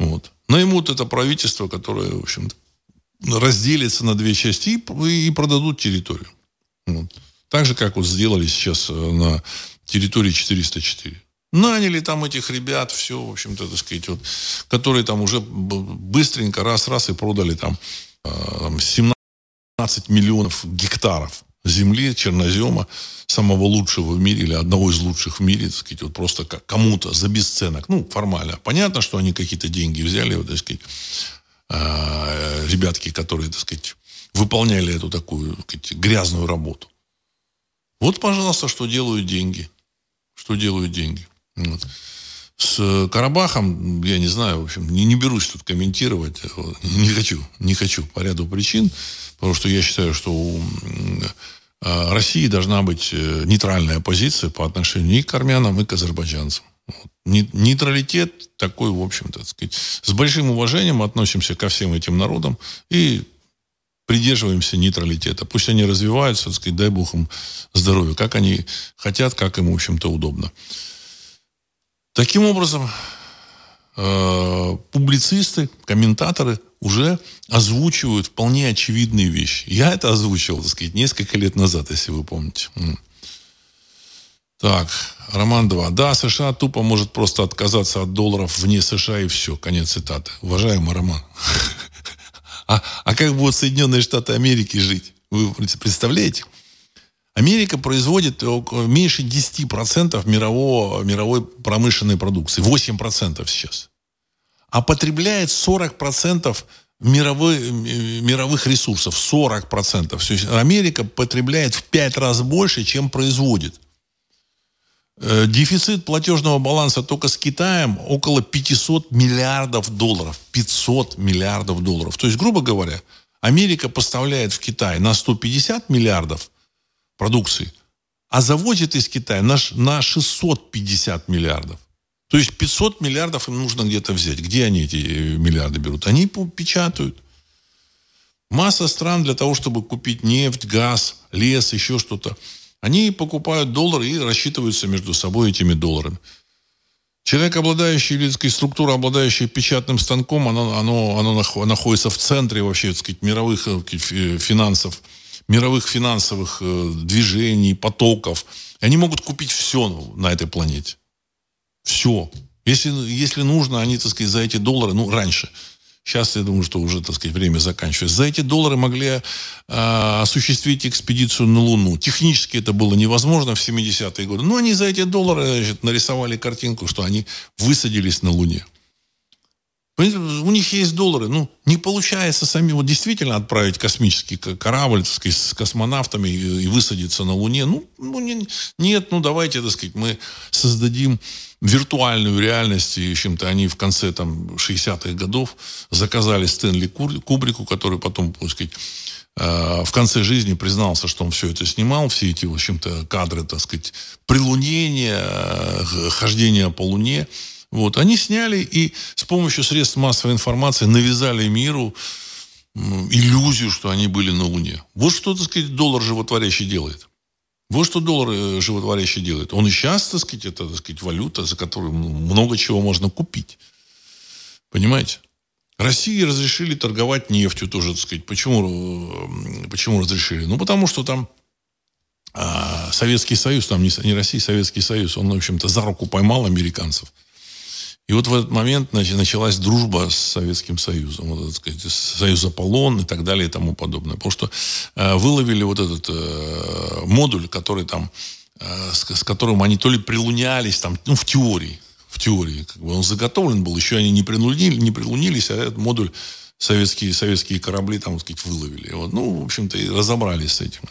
Вот. Наймут это правительство, которое, в общем разделится на две части и, и продадут территорию. Вот. Так же, как вот сделали сейчас э, на территории 404. Наняли там этих ребят, все, в общем-то, так сказать, вот, которые там уже быстренько раз-раз и продали там 17 э, миллионов гектаров земли, чернозема, самого лучшего в мире или одного из лучших в мире, так сказать, вот просто кому-то за бесценок. Ну, формально. Понятно, что они какие-то деньги взяли, вот, так сказать, э, ребятки, которые, так сказать, выполняли эту такую так сказать, грязную работу. Вот, пожалуйста, что делают деньги. Что делают деньги. Вот. С Карабахом, я не знаю, в общем, не, не берусь тут комментировать. Не хочу, не хочу по ряду причин. Потому что я считаю, что у а, России должна быть э, нейтральная позиция по отношению и к армянам, и к азербайджанцам. Нейтралитет такой, в общем-то, сказать, с большим уважением относимся ко всем этим народам и придерживаемся нейтралитета. Пусть они развиваются, так сказать, дай бог им здоровья, как они хотят, как им, в общем-то, удобно. Таким образом, э, публицисты, комментаторы уже озвучивают вполне очевидные вещи. Я это озвучивал, так сказать, несколько лет назад, если вы помните. Так, Роман 2. Да, США тупо может просто отказаться от долларов вне США и все. Конец цитаты. Уважаемый Роман. А, а как будут Соединенные Штаты Америки жить? Вы представляете? Америка производит меньше 10% мирового, мировой промышленной продукции. 8% сейчас. А потребляет 40% мировой, мировых ресурсов. 40%. То есть Америка потребляет в 5 раз больше, чем производит. Э, дефицит платежного баланса только с Китаем около 500 миллиардов долларов. 500 миллиардов долларов. То есть, грубо говоря, Америка поставляет в Китай на 150 миллиардов продукции, а завозит из Китая на, на 650 миллиардов. То есть 500 миллиардов им нужно где-то взять. Где они эти э, миллиарды берут? Они печатают. Масса стран для того, чтобы купить нефть, газ, лес, еще что-то. Они покупают доллары и рассчитываются между собой этими долларами. Человек, обладающий, сказать, структура, обладающая печатным станком, оно, оно, оно находится в центре вообще, так сказать, мировых сказать, финансов, мировых финансовых э, движений, потоков. И они могут купить все на этой планете. Все. Если, если нужно, они, так сказать, за эти доллары, ну, раньше – Сейчас, я думаю, что уже, так сказать, время заканчивается. За эти доллары могли э, осуществить экспедицию на Луну. Технически это было невозможно в 70-е годы. Но они за эти доллары значит, нарисовали картинку, что они высадились на Луне. У них есть доллары. Ну, не получается сами вот действительно отправить космический корабль так сказать, с космонавтами и, и высадиться на Луне. Ну, ну не, нет, ну давайте, так сказать, мы создадим виртуальную реальность. И, в общем-то, они в конце там, 60-х годов заказали Стэнли Кубрику, который потом, так сказать, э, в конце жизни признался, что он все это снимал, все эти, в общем-то, кадры, так сказать, прилунения, э, хождения по Луне. Вот. Они сняли и с помощью средств массовой информации навязали миру иллюзию, что они были на Луне. Вот что, так сказать, доллар животворящий делает. Вот что доллар э, животворящий делает. Он и сейчас, так сказать, это, так сказать, валюта, за которую много чего можно купить. Понимаете? России разрешили торговать нефтью тоже, так сказать. Почему, э, почему разрешили? Ну, потому что там а, Советский Союз, там не, не Россия, Советский Союз, он, в общем-то, за руку поймал американцев – и вот в этот момент значит, началась дружба с Советским Союзом, вот, так сказать, Союз Аполлон и так далее и тому подобное. Потому что э, выловили вот этот э, модуль, который там, э, с, с которым они то ли прилунялись, там, ну, в теории, в теории, как бы он заготовлен был, еще они не, прилунили, не прилунились, а этот модуль советские, советские корабли там, так сказать, выловили. Вот. Ну, в общем-то, и разобрались с этим.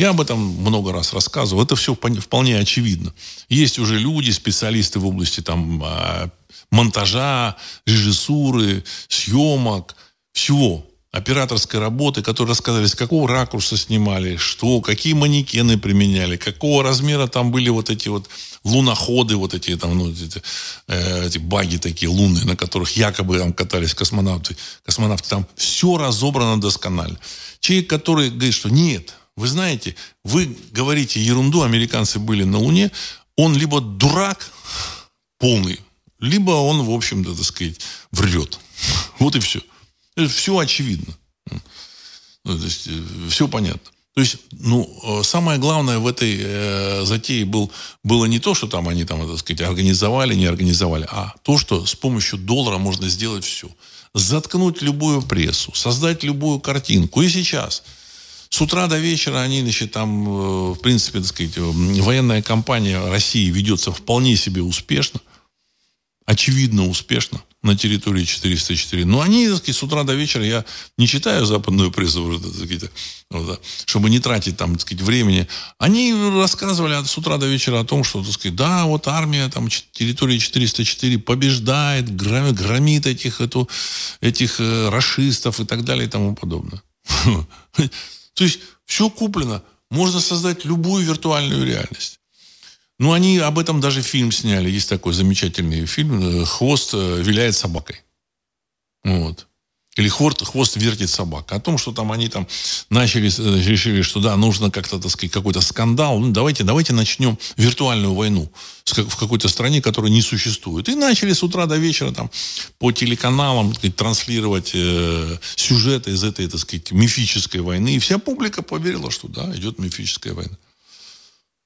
Я об этом много раз рассказывал. Это все вполне очевидно. Есть уже люди, специалисты в области там, а, монтажа, режиссуры, съемок, всего операторской работы, которые рассказали, с какого ракурса снимали, что, какие манекены применяли, какого размера там были вот эти вот луноходы, вот эти там, ну, эти, э, эти баги такие лунные, на которых якобы там катались космонавты. Космонавты там все разобрано досконально. Человек, который говорит, что нет, вы знаете, вы говорите ерунду, американцы были на Луне, он либо дурак полный, либо он, в общем-то, так сказать, врет. Вот и все. Все очевидно. Ну, то есть, э, все понятно. То есть, ну, э, самое главное в этой э, затее был, было не то, что там они там, так сказать, организовали, не организовали, а то, что с помощью доллара можно сделать все. Заткнуть любую прессу, создать любую картинку. И сейчас – с утра до вечера они, значит, там, э, в принципе, так сказать, э, военная кампания России ведется вполне себе успешно, очевидно успешно на территории 404. Но они, так сказать, с утра до вечера, я не читаю западную прессу, так сказать, вот, чтобы не тратить там, так сказать, времени. Они рассказывали с утра до вечера о том, что, так сказать, да, вот армия там территории 404 побеждает, громит этих, эту, этих э, расистов и так далее и тому подобное. То есть все куплено. Можно создать любую виртуальную реальность. Ну, они об этом даже фильм сняли. Есть такой замечательный фильм э, «Хвост э, виляет собакой». Вот. Или хвост, хвост вертит собака. О том, что там они там начали, э, решили, что да, нужно как-то, так сказать, какой-то скандал. Ну, давайте, давайте начнем виртуальную войну в какой-то стране, которая не существует. И начали с утра до вечера там по телеканалам сказать, транслировать э, сюжеты из этой, так сказать, мифической войны. И вся публика поверила, что да, идет мифическая война.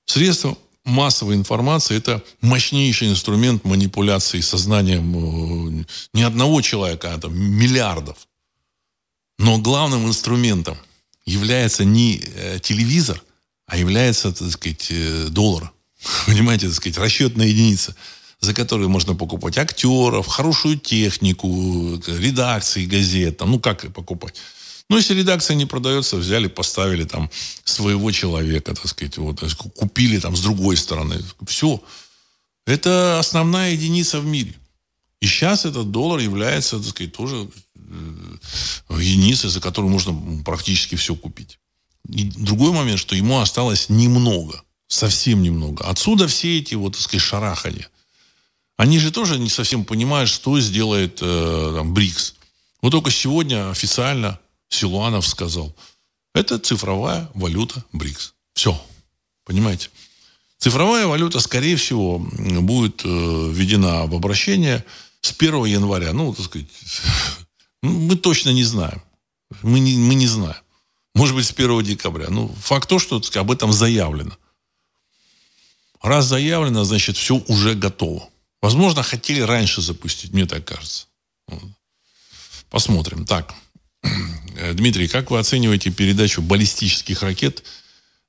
Средства массовой информации – это мощнейший инструмент манипуляции сознанием э, не одного человека, а там миллиардов. Но главным инструментом является не э, телевизор, а является, так сказать, э, доллар. Понимаете, так сказать, расчетная единица, за которую можно покупать актеров, хорошую технику, редакции газет, ну как покупать. Ну, если редакция не продается, взяли, поставили там своего человека, так сказать, вот, купили там с другой стороны. Все. Это основная единица в мире. И сейчас этот доллар является, так сказать, тоже э, единицей, за которую можно практически все купить. И другой момент, что ему осталось немного, совсем немного. Отсюда все эти вот, так сказать, шарахания. Они же тоже не совсем понимают, что сделает э, там, БРИКС. Вот только сегодня официально Силуанов сказал, это цифровая валюта БРИКС. Все. Понимаете? Цифровая валюта, скорее всего, будет э, введена в обращение с 1 января. Ну, так сказать, мы точно не знаем. Мы не, мы не знаем. Может быть, с 1 декабря. Ну, факт то, что сказать, об этом заявлено. Раз заявлено, значит, все уже готово. Возможно, хотели раньше запустить, мне так кажется. Посмотрим. Так, Дмитрий, как вы оцениваете передачу баллистических ракет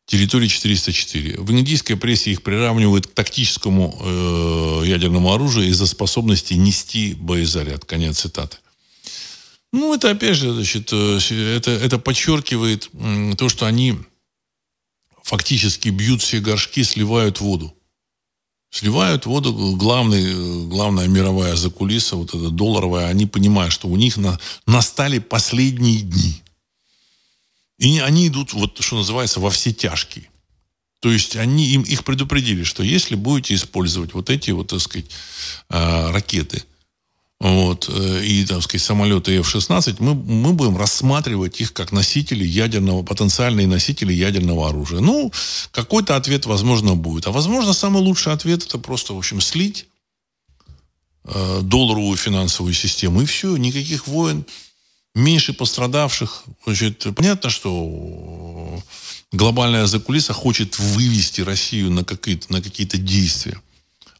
территории 404? В индийской прессе их приравнивают к тактическому э, ядерному оружию из-за способности нести боезаряд. Конец цитаты. Ну, это опять же, значит, э, это, это подчеркивает то, что они фактически бьют все горшки, сливают воду. Сливают воду, главный, главная мировая закулиса, вот эта долларовая, они понимают, что у них на, настали последние дни. И они идут, вот что называется, во все тяжкие. То есть они, им, их предупредили, что если будете использовать вот эти вот, так сказать, э, ракеты – вот, э, и, так сказать, самолеты F-16, мы, мы будем рассматривать их как носители ядерного, потенциальные носители ядерного оружия. Ну, какой-то ответ, возможно, будет. А, возможно, самый лучший ответ – это просто, в общем, слить э, долларовую финансовую систему, и все, никаких войн, меньше пострадавших. Значит, понятно, что глобальная закулиса хочет вывести Россию на какие-то, на какие-то действия.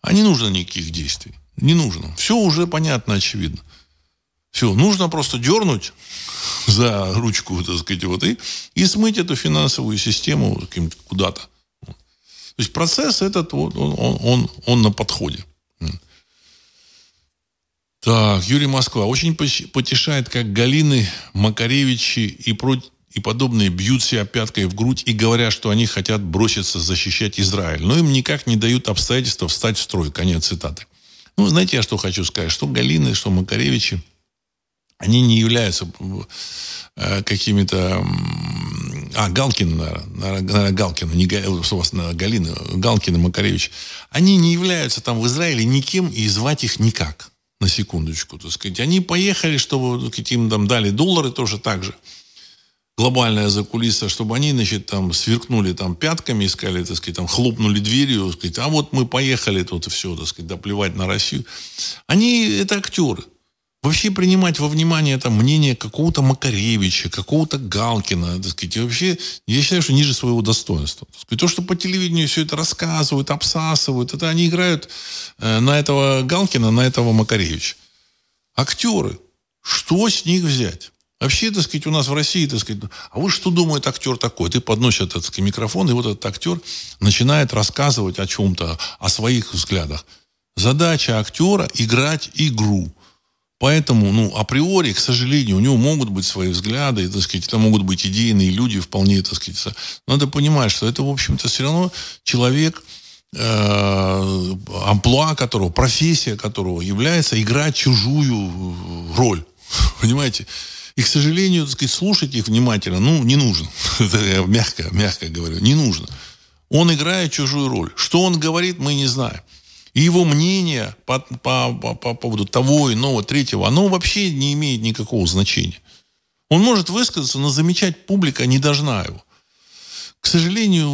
А не нужно никаких действий. Не нужно. Все уже понятно, очевидно. Все, нужно просто дернуть за ручку, так сказать, вот, и, и смыть эту финансовую систему куда-то. То есть процесс этот, вот, он, он, он, он на подходе. Так, Юрий Москва. Очень потешает, как Галины, Макаревичи и, про... и подобные бьют себя пяткой в грудь и говорят, что они хотят броситься защищать Израиль. Но им никак не дают обстоятельства встать в строй. Конец цитаты. Ну, знаете, я что хочу сказать? Что Галины, что Макаревичи, они не являются э, какими-то... А, Галкин, наверное, Галкин, не Галина, Галкин и Макаревич. Они не являются там в Израиле никем и звать их никак. На секундочку, так сказать. Они поехали, чтобы им там дали доллары тоже так же глобальная закулиса, чтобы они, значит, там сверкнули там пятками, искали, так сказать, там хлопнули дверью, так сказать, а вот мы поехали тут и все, так сказать, доплевать на Россию. Они, это актеры. Вообще принимать во внимание там мнение какого-то Макаревича, какого-то Галкина, так сказать, вообще, я считаю, что ниже своего достоинства. Так сказать, то, что по телевидению все это рассказывают, обсасывают, это они играют э, на этого Галкина, на этого Макаревича. Актеры. Что с них взять? Вообще, так сказать, у нас в России, так сказать, а вот что думает актер такой? Ты подносишь этот сказать, микрофон, и вот этот актер начинает рассказывать о чем-то, о своих взглядах. Задача актера – играть игру. Поэтому, ну, априори, к сожалению, у него могут быть свои взгляды, так сказать, это могут быть идейные люди, вполне, так сказать. Надо понимать, что это, в общем-то, все равно человек, э, амплуа которого, профессия которого является играть чужую роль. Понимаете? И, к сожалению, так сказать, слушать их внимательно, ну, не нужно. Это я мягко, мягко говорю, не нужно. Он играет чужую роль. Что он говорит, мы не знаем. И его мнение по, по, по, по поводу того, иного, третьего, оно вообще не имеет никакого значения. Он может высказаться, но замечать публика не должна его. К сожалению,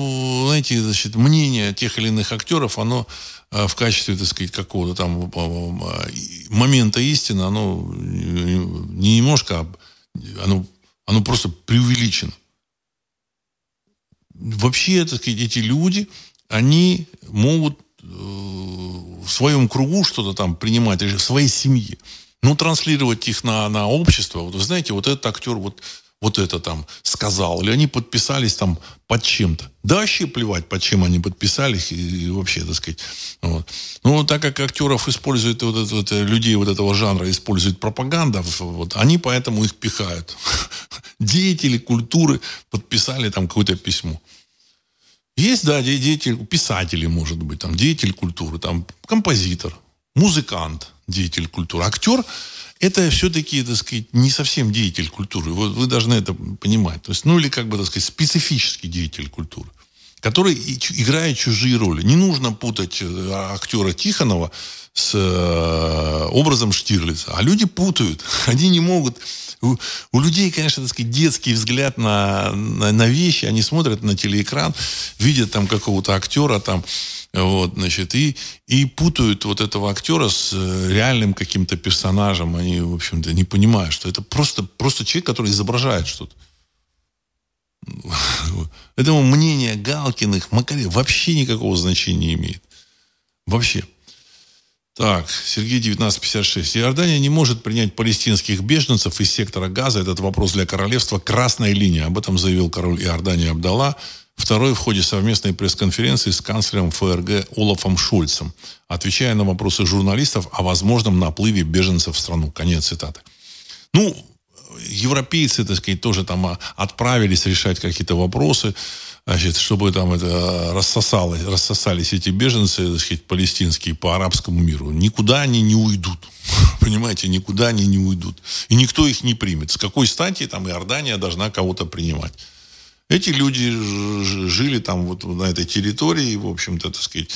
знаете, значит, мнение тех или иных актеров, оно э, в качестве, так сказать, какого-то там э, момента истины, оно немножко оно, оно просто преувеличено. Вообще, так сказать, эти люди, они могут э, в своем кругу что-то там принимать, в своей семье. Но транслировать их на, на общество, вот вы знаете, вот этот актер вот вот это там сказал, или они подписались там под чем-то. Да вообще плевать, под чем они подписались, и, и вообще, так сказать. Вот. Ну, так как актеров используют, вот, это, вот, людей вот этого жанра используют пропаганда, вот, они поэтому их пихают. Деятели культуры подписали там какое-то письмо. Есть, да, деятель, писатели, может быть, там, деятель культуры, там, композитор, музыкант, деятель культуры. Актер это все-таки, так сказать, не совсем деятель культуры. Вот вы должны это понимать. То есть, ну или как бы, так сказать, специфический деятель культуры. который играет чужие роли. Не нужно путать э, актера Тихонова с э, образом Штирлица. А люди путают. Они не могут... У, людей, конечно, так сказать, детский взгляд на, на, на вещи. Они смотрят на телеэкран, видят там какого-то актера, там, вот, значит, и, и путают вот этого актера с э, реальным каким-то персонажем. Они, в общем-то, не понимают, что это просто, просто человек, который изображает что-то. Поэтому мнение Галкиных, Макарев вообще никакого значения не имеет. Вообще. Так, Сергей 1956. Иордания не может принять палестинских беженцев из сектора Газа. Этот вопрос для королевства красная линия. Об этом заявил король Иордании Абдалла. Второй в ходе совместной пресс-конференции с канцлером ФРГ Олафом Шульцем, отвечая на вопросы журналистов о возможном наплыве беженцев в страну. Конец цитаты. Ну, европейцы, так сказать, тоже там а, отправились решать какие-то вопросы, значит, чтобы там это рассосалось, рассосались эти беженцы, так сказать, палестинские по арабскому миру. Никуда они не уйдут. Понимаете, никуда они не уйдут. И никто их не примет. С какой стати там Иордания должна кого-то принимать? Эти люди жили там вот на этой территории, в общем-то, так сказать,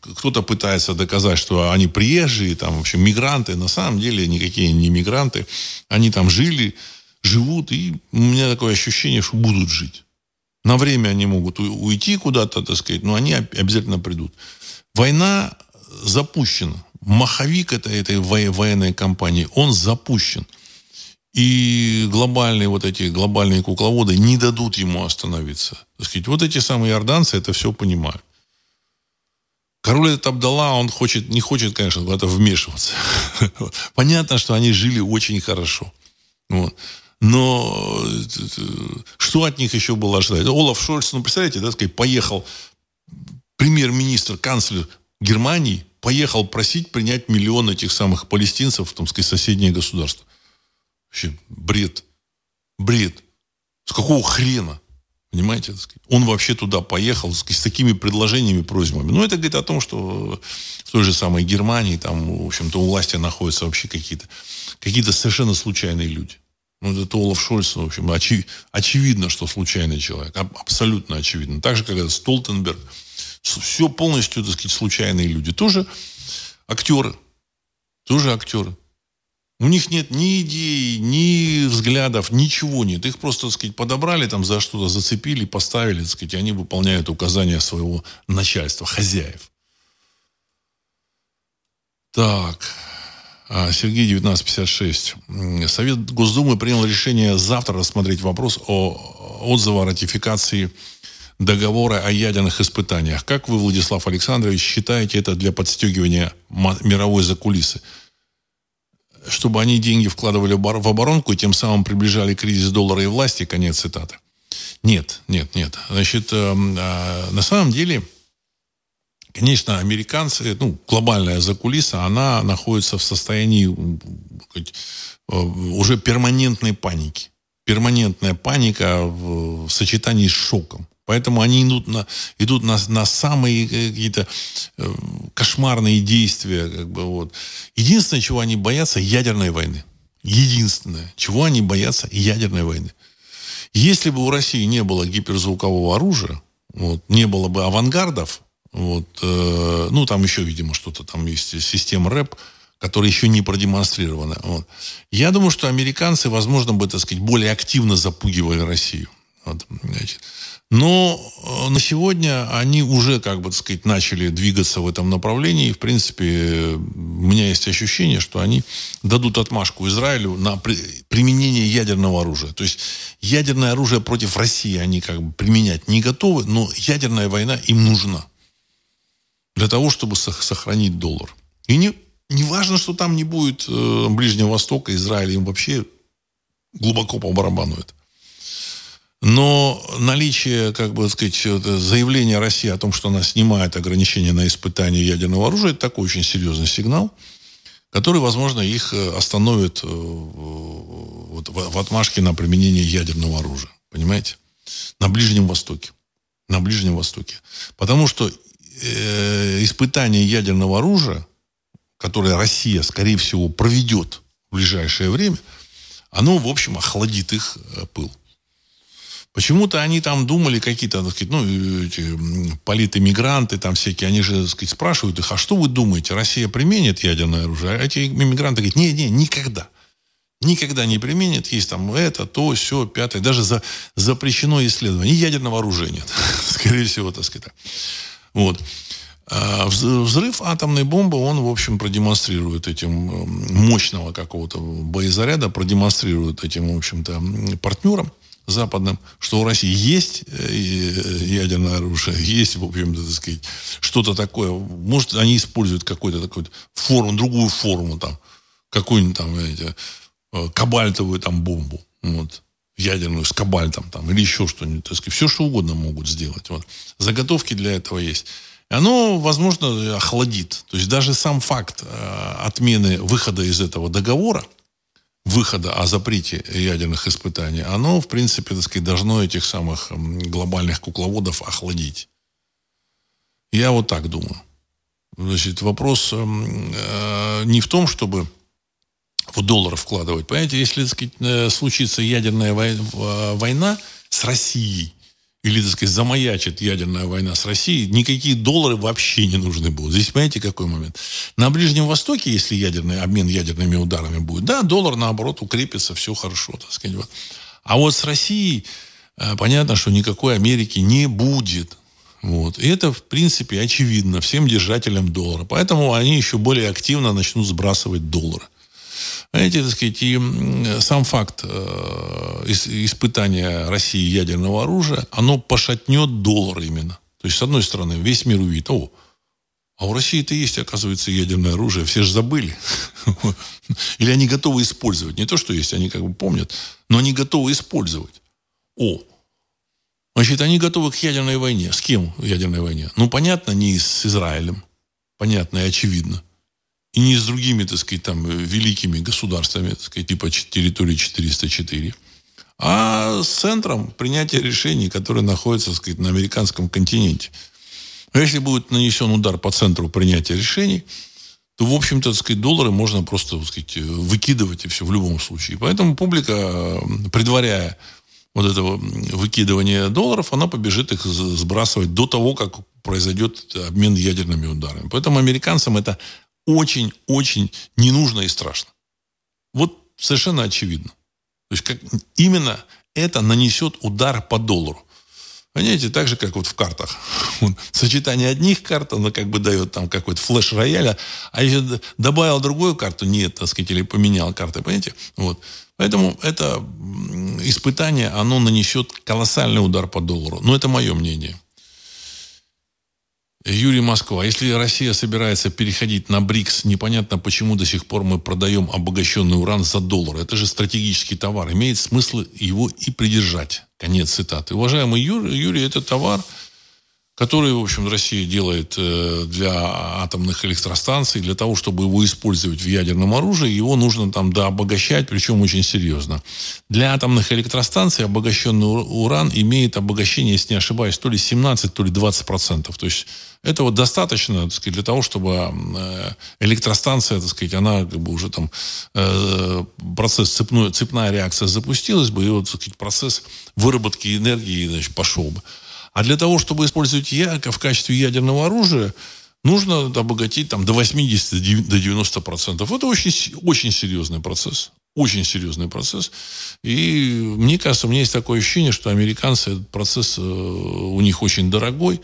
кто-то пытается доказать, что они приезжие, там, в общем, мигранты. На самом деле никакие не мигранты. Они там жили, живут, и у меня такое ощущение, что будут жить. На время они могут уйти куда-то, так сказать, но они обязательно придут. Война запущена. Маховик этой, этой военной кампании, он запущен. И глобальные вот эти глобальные кукловоды не дадут ему остановиться. Так сказать, вот эти самые иорданцы это все понимают. Король этот Абдалла, он хочет, не хочет, конечно, это вмешиваться. Понятно, что они жили очень хорошо. Вот. Но что от них еще было ожидать? Олаф Шольц, ну, представляете, да, сказать, поехал премьер-министр, канцлер Германии, поехал просить принять миллион этих самых палестинцев в, там, сказать, соседнее государство. Вообще бред. Бред. С какого хрена? Понимаете? Он вообще туда поехал с, такими предложениями, просьбами. Ну, это говорит о том, что в той же самой Германии, там, в общем-то, у власти находятся вообще какие-то какие совершенно случайные люди. Ну, это Олаф Шольц, в общем, очи, очевидно, что случайный человек. Абсолютно очевидно. Так же, как это Столтенберг. Все полностью, так сказать, случайные люди. Тоже актеры. Тоже актеры. У них нет ни идей, ни взглядов, ничего нет. Их просто, так сказать, подобрали, там за что-то зацепили, поставили, так сказать, и они выполняют указания своего начальства, хозяев. Так. А, Сергей 1956. Совет Госдумы принял решение завтра рассмотреть вопрос о отзыве о ратификации договора о ядерных испытаниях. Как вы, Владислав Александрович, считаете это для подстегивания мировой закулисы? Чтобы они деньги вкладывали в оборонку и тем самым приближали кризис доллара и власти, конец цитаты. Нет, нет, нет. Значит, э, э, на самом деле, конечно, американцы, ну, глобальная закулиса, она находится в состоянии э, уже перманентной паники. Перманентная паника в, в сочетании с шоком. Поэтому они идут на, идут на, на самые какие-то э, кошмарные действия. Как бы, вот. Единственное, чего они боятся, ядерной войны. Единственное, чего они боятся, ядерной войны. Если бы у России не было гиперзвукового оружия, вот, не было бы авангардов, вот, э, ну, там еще, видимо, что-то там есть, система РЭП, которая еще не продемонстрирована. Вот. Я думаю, что американцы, возможно, бы, так сказать, более активно запугивали Россию. Вот, значит. Но э, на сегодня они уже, как бы так сказать, начали двигаться в этом направлении. И, в принципе, у меня есть ощущение, что они дадут отмашку Израилю на применение ядерного оружия. То есть ядерное оружие против России они как бы применять не готовы, но ядерная война им нужна для того, чтобы сохранить доллар. И не, не важно, что там не будет э, Ближнего Востока, Израиля, им вообще глубоко по барабану это. Но наличие, как бы сказать, заявления России о том, что она снимает ограничения на испытание ядерного оружия, это такой очень серьезный сигнал, который, возможно, их э, остановит э, вот, в отмашке на применение ядерного оружия. Понимаете? На Ближнем Востоке. На Ближнем Востоке. Потому что э, испытание ядерного оружия, которое Россия, скорее всего, проведет в ближайшее время, оно, в общем, охладит их пыл. Почему-то они там думали какие-то, так сказать, ну, эти политэмигранты там всякие, они же, так сказать, спрашивают их, а что вы думаете, Россия применит ядерное оружие? А эти иммигранты говорят, не, не, никогда. Никогда не применит. Есть там это, то, все, пятое. Даже за, запрещено исследование. И ядерного оружия нет. Скорее всего, так сказать. Вот. А взрыв атомной бомбы, он, в общем, продемонстрирует этим мощного какого-то боезаряда, продемонстрирует этим, в общем-то, партнерам западным, что у России есть э, ядерное оружие, есть, в общем-то, так сказать, что-то такое. Может, они используют какую-то такую форму, другую форму, там, какую-нибудь там, знаете, э, кабальтовую там бомбу, вот, ядерную с кабальтом там, или еще что-нибудь, так сказать, все, что угодно могут сделать. Вот. Заготовки для этого есть. И оно, возможно, охладит. То есть даже сам факт э, отмены выхода из этого договора, выхода о запрете ядерных испытаний, оно, в принципе, так сказать, должно этих самых глобальных кукловодов охладить. Я вот так думаю. Значит, вопрос э, не в том, чтобы в доллар вкладывать. Понимаете, если, так сказать, э, случится ядерная война с Россией, или, так сказать, замаячит ядерная война с Россией, никакие доллары вообще не нужны будут. Здесь понимаете, какой момент? На Ближнем Востоке, если ядерный обмен ядерными ударами будет, да, доллар, наоборот, укрепится, все хорошо, так сказать. Вот. А вот с Россией э, понятно, что никакой Америки не будет. Вот. И это, в принципе, очевидно всем держателям доллара. Поэтому они еще более активно начнут сбрасывать доллары. Знаете, так сказать, и сам факт э, испытания России ядерного оружия, оно пошатнет доллар именно. То есть, с одной стороны, весь мир увидит, о, а у России-то есть, оказывается, ядерное оружие, все же забыли. Или они готовы использовать. Не то, что есть, они как бы помнят, но они готовы использовать. О, значит, они готовы к ядерной войне. С кем ядерной войне? Ну, понятно, не с Израилем. Понятно и очевидно и не с другими, так сказать, там, великими государствами, так сказать, типа территории 404, а с центром принятия решений, который находится, так сказать, на американском континенте. А если будет нанесен удар по центру принятия решений, то, в общем-то, так сказать, доллары можно просто, так сказать, выкидывать и все в любом случае. Поэтому публика, предваряя вот этого выкидывания долларов, она побежит их сбрасывать до того, как произойдет обмен ядерными ударами. Поэтому американцам это очень-очень не нужно и страшно. Вот совершенно очевидно. То есть как, именно это нанесет удар по доллару. Понимаете, так же, как вот в картах. Вот, сочетание одних карт, оно как бы дает там какой-то флеш рояля, а если добавил другую карту, нет, так сказать, или поменял карты, понимаете? Вот. Поэтому это испытание, оно нанесет колоссальный удар по доллару. Но это мое мнение. Юрий Москва. Если Россия собирается переходить на БРИКС, непонятно, почему до сих пор мы продаем обогащенный уран за доллар. Это же стратегический товар. Имеет смысл его и придержать. Конец цитаты. Уважаемый Юрий, Юрий это товар, который, в общем, Россия делает э, для атомных электростанций, для того, чтобы его использовать в ядерном оружии, его нужно там дообогащать, причем очень серьезно. Для атомных электростанций обогащенный уран имеет обогащение, если не ошибаюсь, то ли 17, то ли 20 процентов. То есть этого достаточно так сказать, для того, чтобы э, электростанция, так сказать, она как бы уже там э, процесс цепной, цепная реакция запустилась бы, и вот так сказать, процесс выработки энергии значит, пошел бы. А для того, чтобы использовать яко в качестве ядерного оружия, нужно обогатить там, до 80 до 90 процентов. Это очень, очень серьезный процесс. Очень серьезный процесс. И мне кажется, у меня есть такое ощущение, что американцы этот процесс э, у них очень дорогой.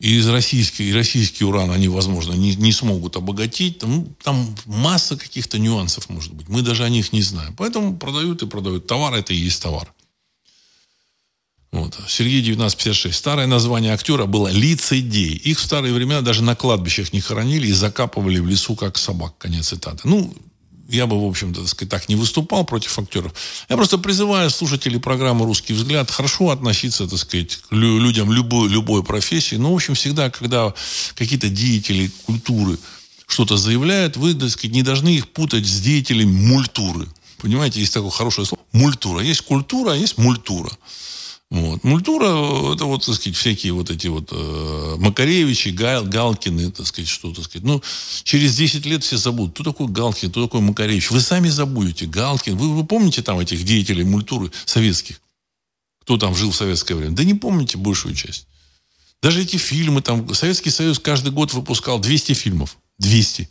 И из российский, российский уран они, возможно, не, не смогут обогатить. Там, там масса каких-то нюансов, может быть. Мы даже о них не знаем. Поэтому продают и продают. Товар – это и есть товар. Вот. Сергей 1956. Старое название актера было лицедей. Их в старые времена даже на кладбищах не хоронили и закапывали в лесу, как собак. Конец цитаты. Ну, я бы, в общем-то, так, сказать, так не выступал против актеров. Я просто призываю слушателей программы «Русский взгляд» хорошо относиться, так сказать, к людям любой, любой профессии. Но, в общем, всегда, когда какие-то деятели культуры что-то заявляют, вы, так сказать, не должны их путать с деятелями мультуры. Понимаете, есть такое хорошее слово. Мультура. Есть культура, а есть мультура. Вот. Мультура, это вот, так сказать, всякие вот эти вот э, Макаревичи, Гал, Галкины, так сказать, что, так сказать. Ну, через 10 лет все забудут, кто такой Галкин, кто такой Макаревич. Вы сами забудете. Галкин. Вы, вы помните там этих деятелей мультуры советских? кто там жил в советское время. Да не помните большую часть. Даже эти фильмы, там, Советский Союз каждый год выпускал 200 фильмов. 200.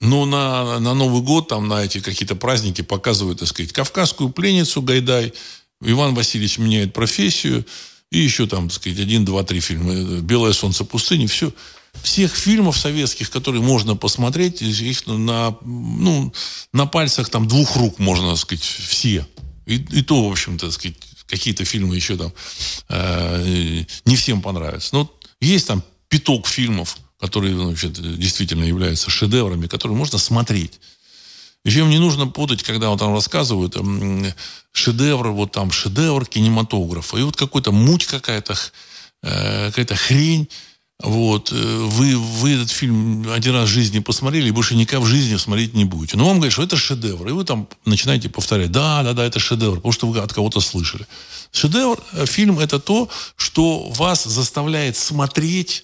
Но на, на Новый год, там, на эти какие-то праздники показывают, так сказать, «Кавказскую пленницу» Гайдай, Иван Васильевич меняет профессию, и еще там, так сказать, один, два, три фильма. «Белое солнце пустыни», все. Всех фильмов советских, которые можно посмотреть, их на, ну, на пальцах там двух рук можно, так сказать, все. И, и то, в общем-то, так сказать, какие-то фильмы еще там э, не всем понравятся. Но есть там пяток фильмов, которые ну, вообще действительно являются шедеврами, которые можно смотреть. Причем не нужно путать, когда вот там рассказывают шедевр, вот там шедевр кинематографа, и вот какой-то муть какая-то, э, какая-то хрень, вот, э, вы, вы этот фильм один раз в жизни посмотрели, и больше никогда в жизни смотреть не будете. Но вам говорят, что это шедевр. И вы там начинаете повторять, да, да, да, это шедевр, потому что вы от кого-то слышали. Шедевр, э, фильм – это то, что вас заставляет смотреть,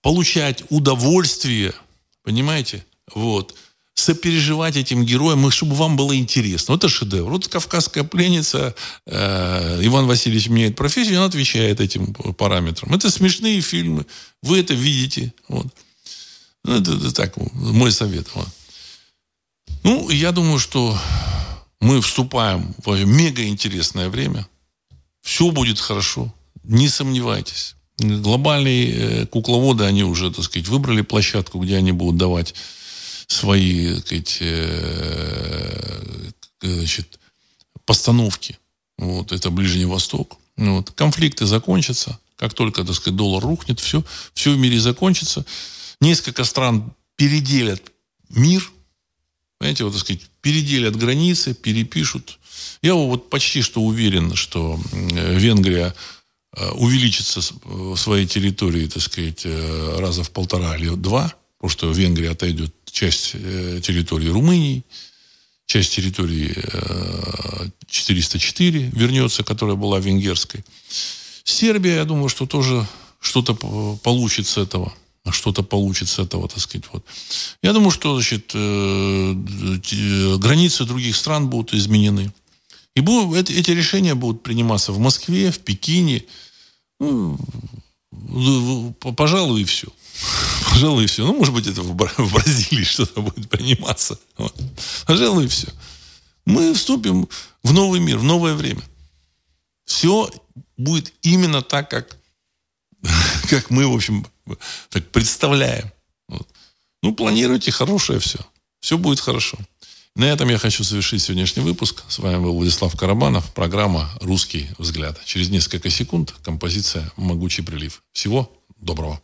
получать удовольствие, понимаете? Вот сопереживать этим героям, чтобы вам было интересно. Вот это шедевр. Вот «Кавказская пленница», э, Иван Васильевич меняет профессию, он отвечает этим параметрам. Это смешные фильмы, вы это видите. Вот. Ну, это, это так, мой совет. Вот. Ну, я думаю, что мы вступаем в мега интересное время. Все будет хорошо. Не сомневайтесь. Глобальные э, кукловоды, они уже, так сказать, выбрали площадку, где они будут давать свои сказать, э, значит, постановки. Вот, это Ближний Восток. Вот. Конфликты закончатся. Как только, так сказать, доллар рухнет, все, все в мире закончится. Несколько стран переделят мир. Понимаете, вот, так сказать, переделят границы, перепишут. Я вот почти что уверен, что Венгрия э, увеличится в своей территории, так сказать, э, раза в полтора или два, потому что Венгрия отойдет часть э, территории Румынии, часть территории 404 э, вернется, которая была венгерской. Сербия, я думаю, что тоже что-то получит с этого. Что-то получит с этого, так сказать. Вот. Я думаю, что значит, э, границы других стран будут изменены. И будут, эти решения будут приниматься в Москве, в Пекине. Ну, пожалуй, и все. Пожалуй, и все. Ну, может быть, это в Бразилии что-то будет приниматься. Вот. Пожалуй, и все. Мы вступим в новый мир, в новое время. Все будет именно так, как, как мы, в общем, так представляем. Вот. Ну, планируйте хорошее все. Все будет хорошо. На этом я хочу завершить сегодняшний выпуск. С вами был Владислав Карабанов. Программа «Русский взгляд». Через несколько секунд композиция «Могучий прилив». Всего доброго.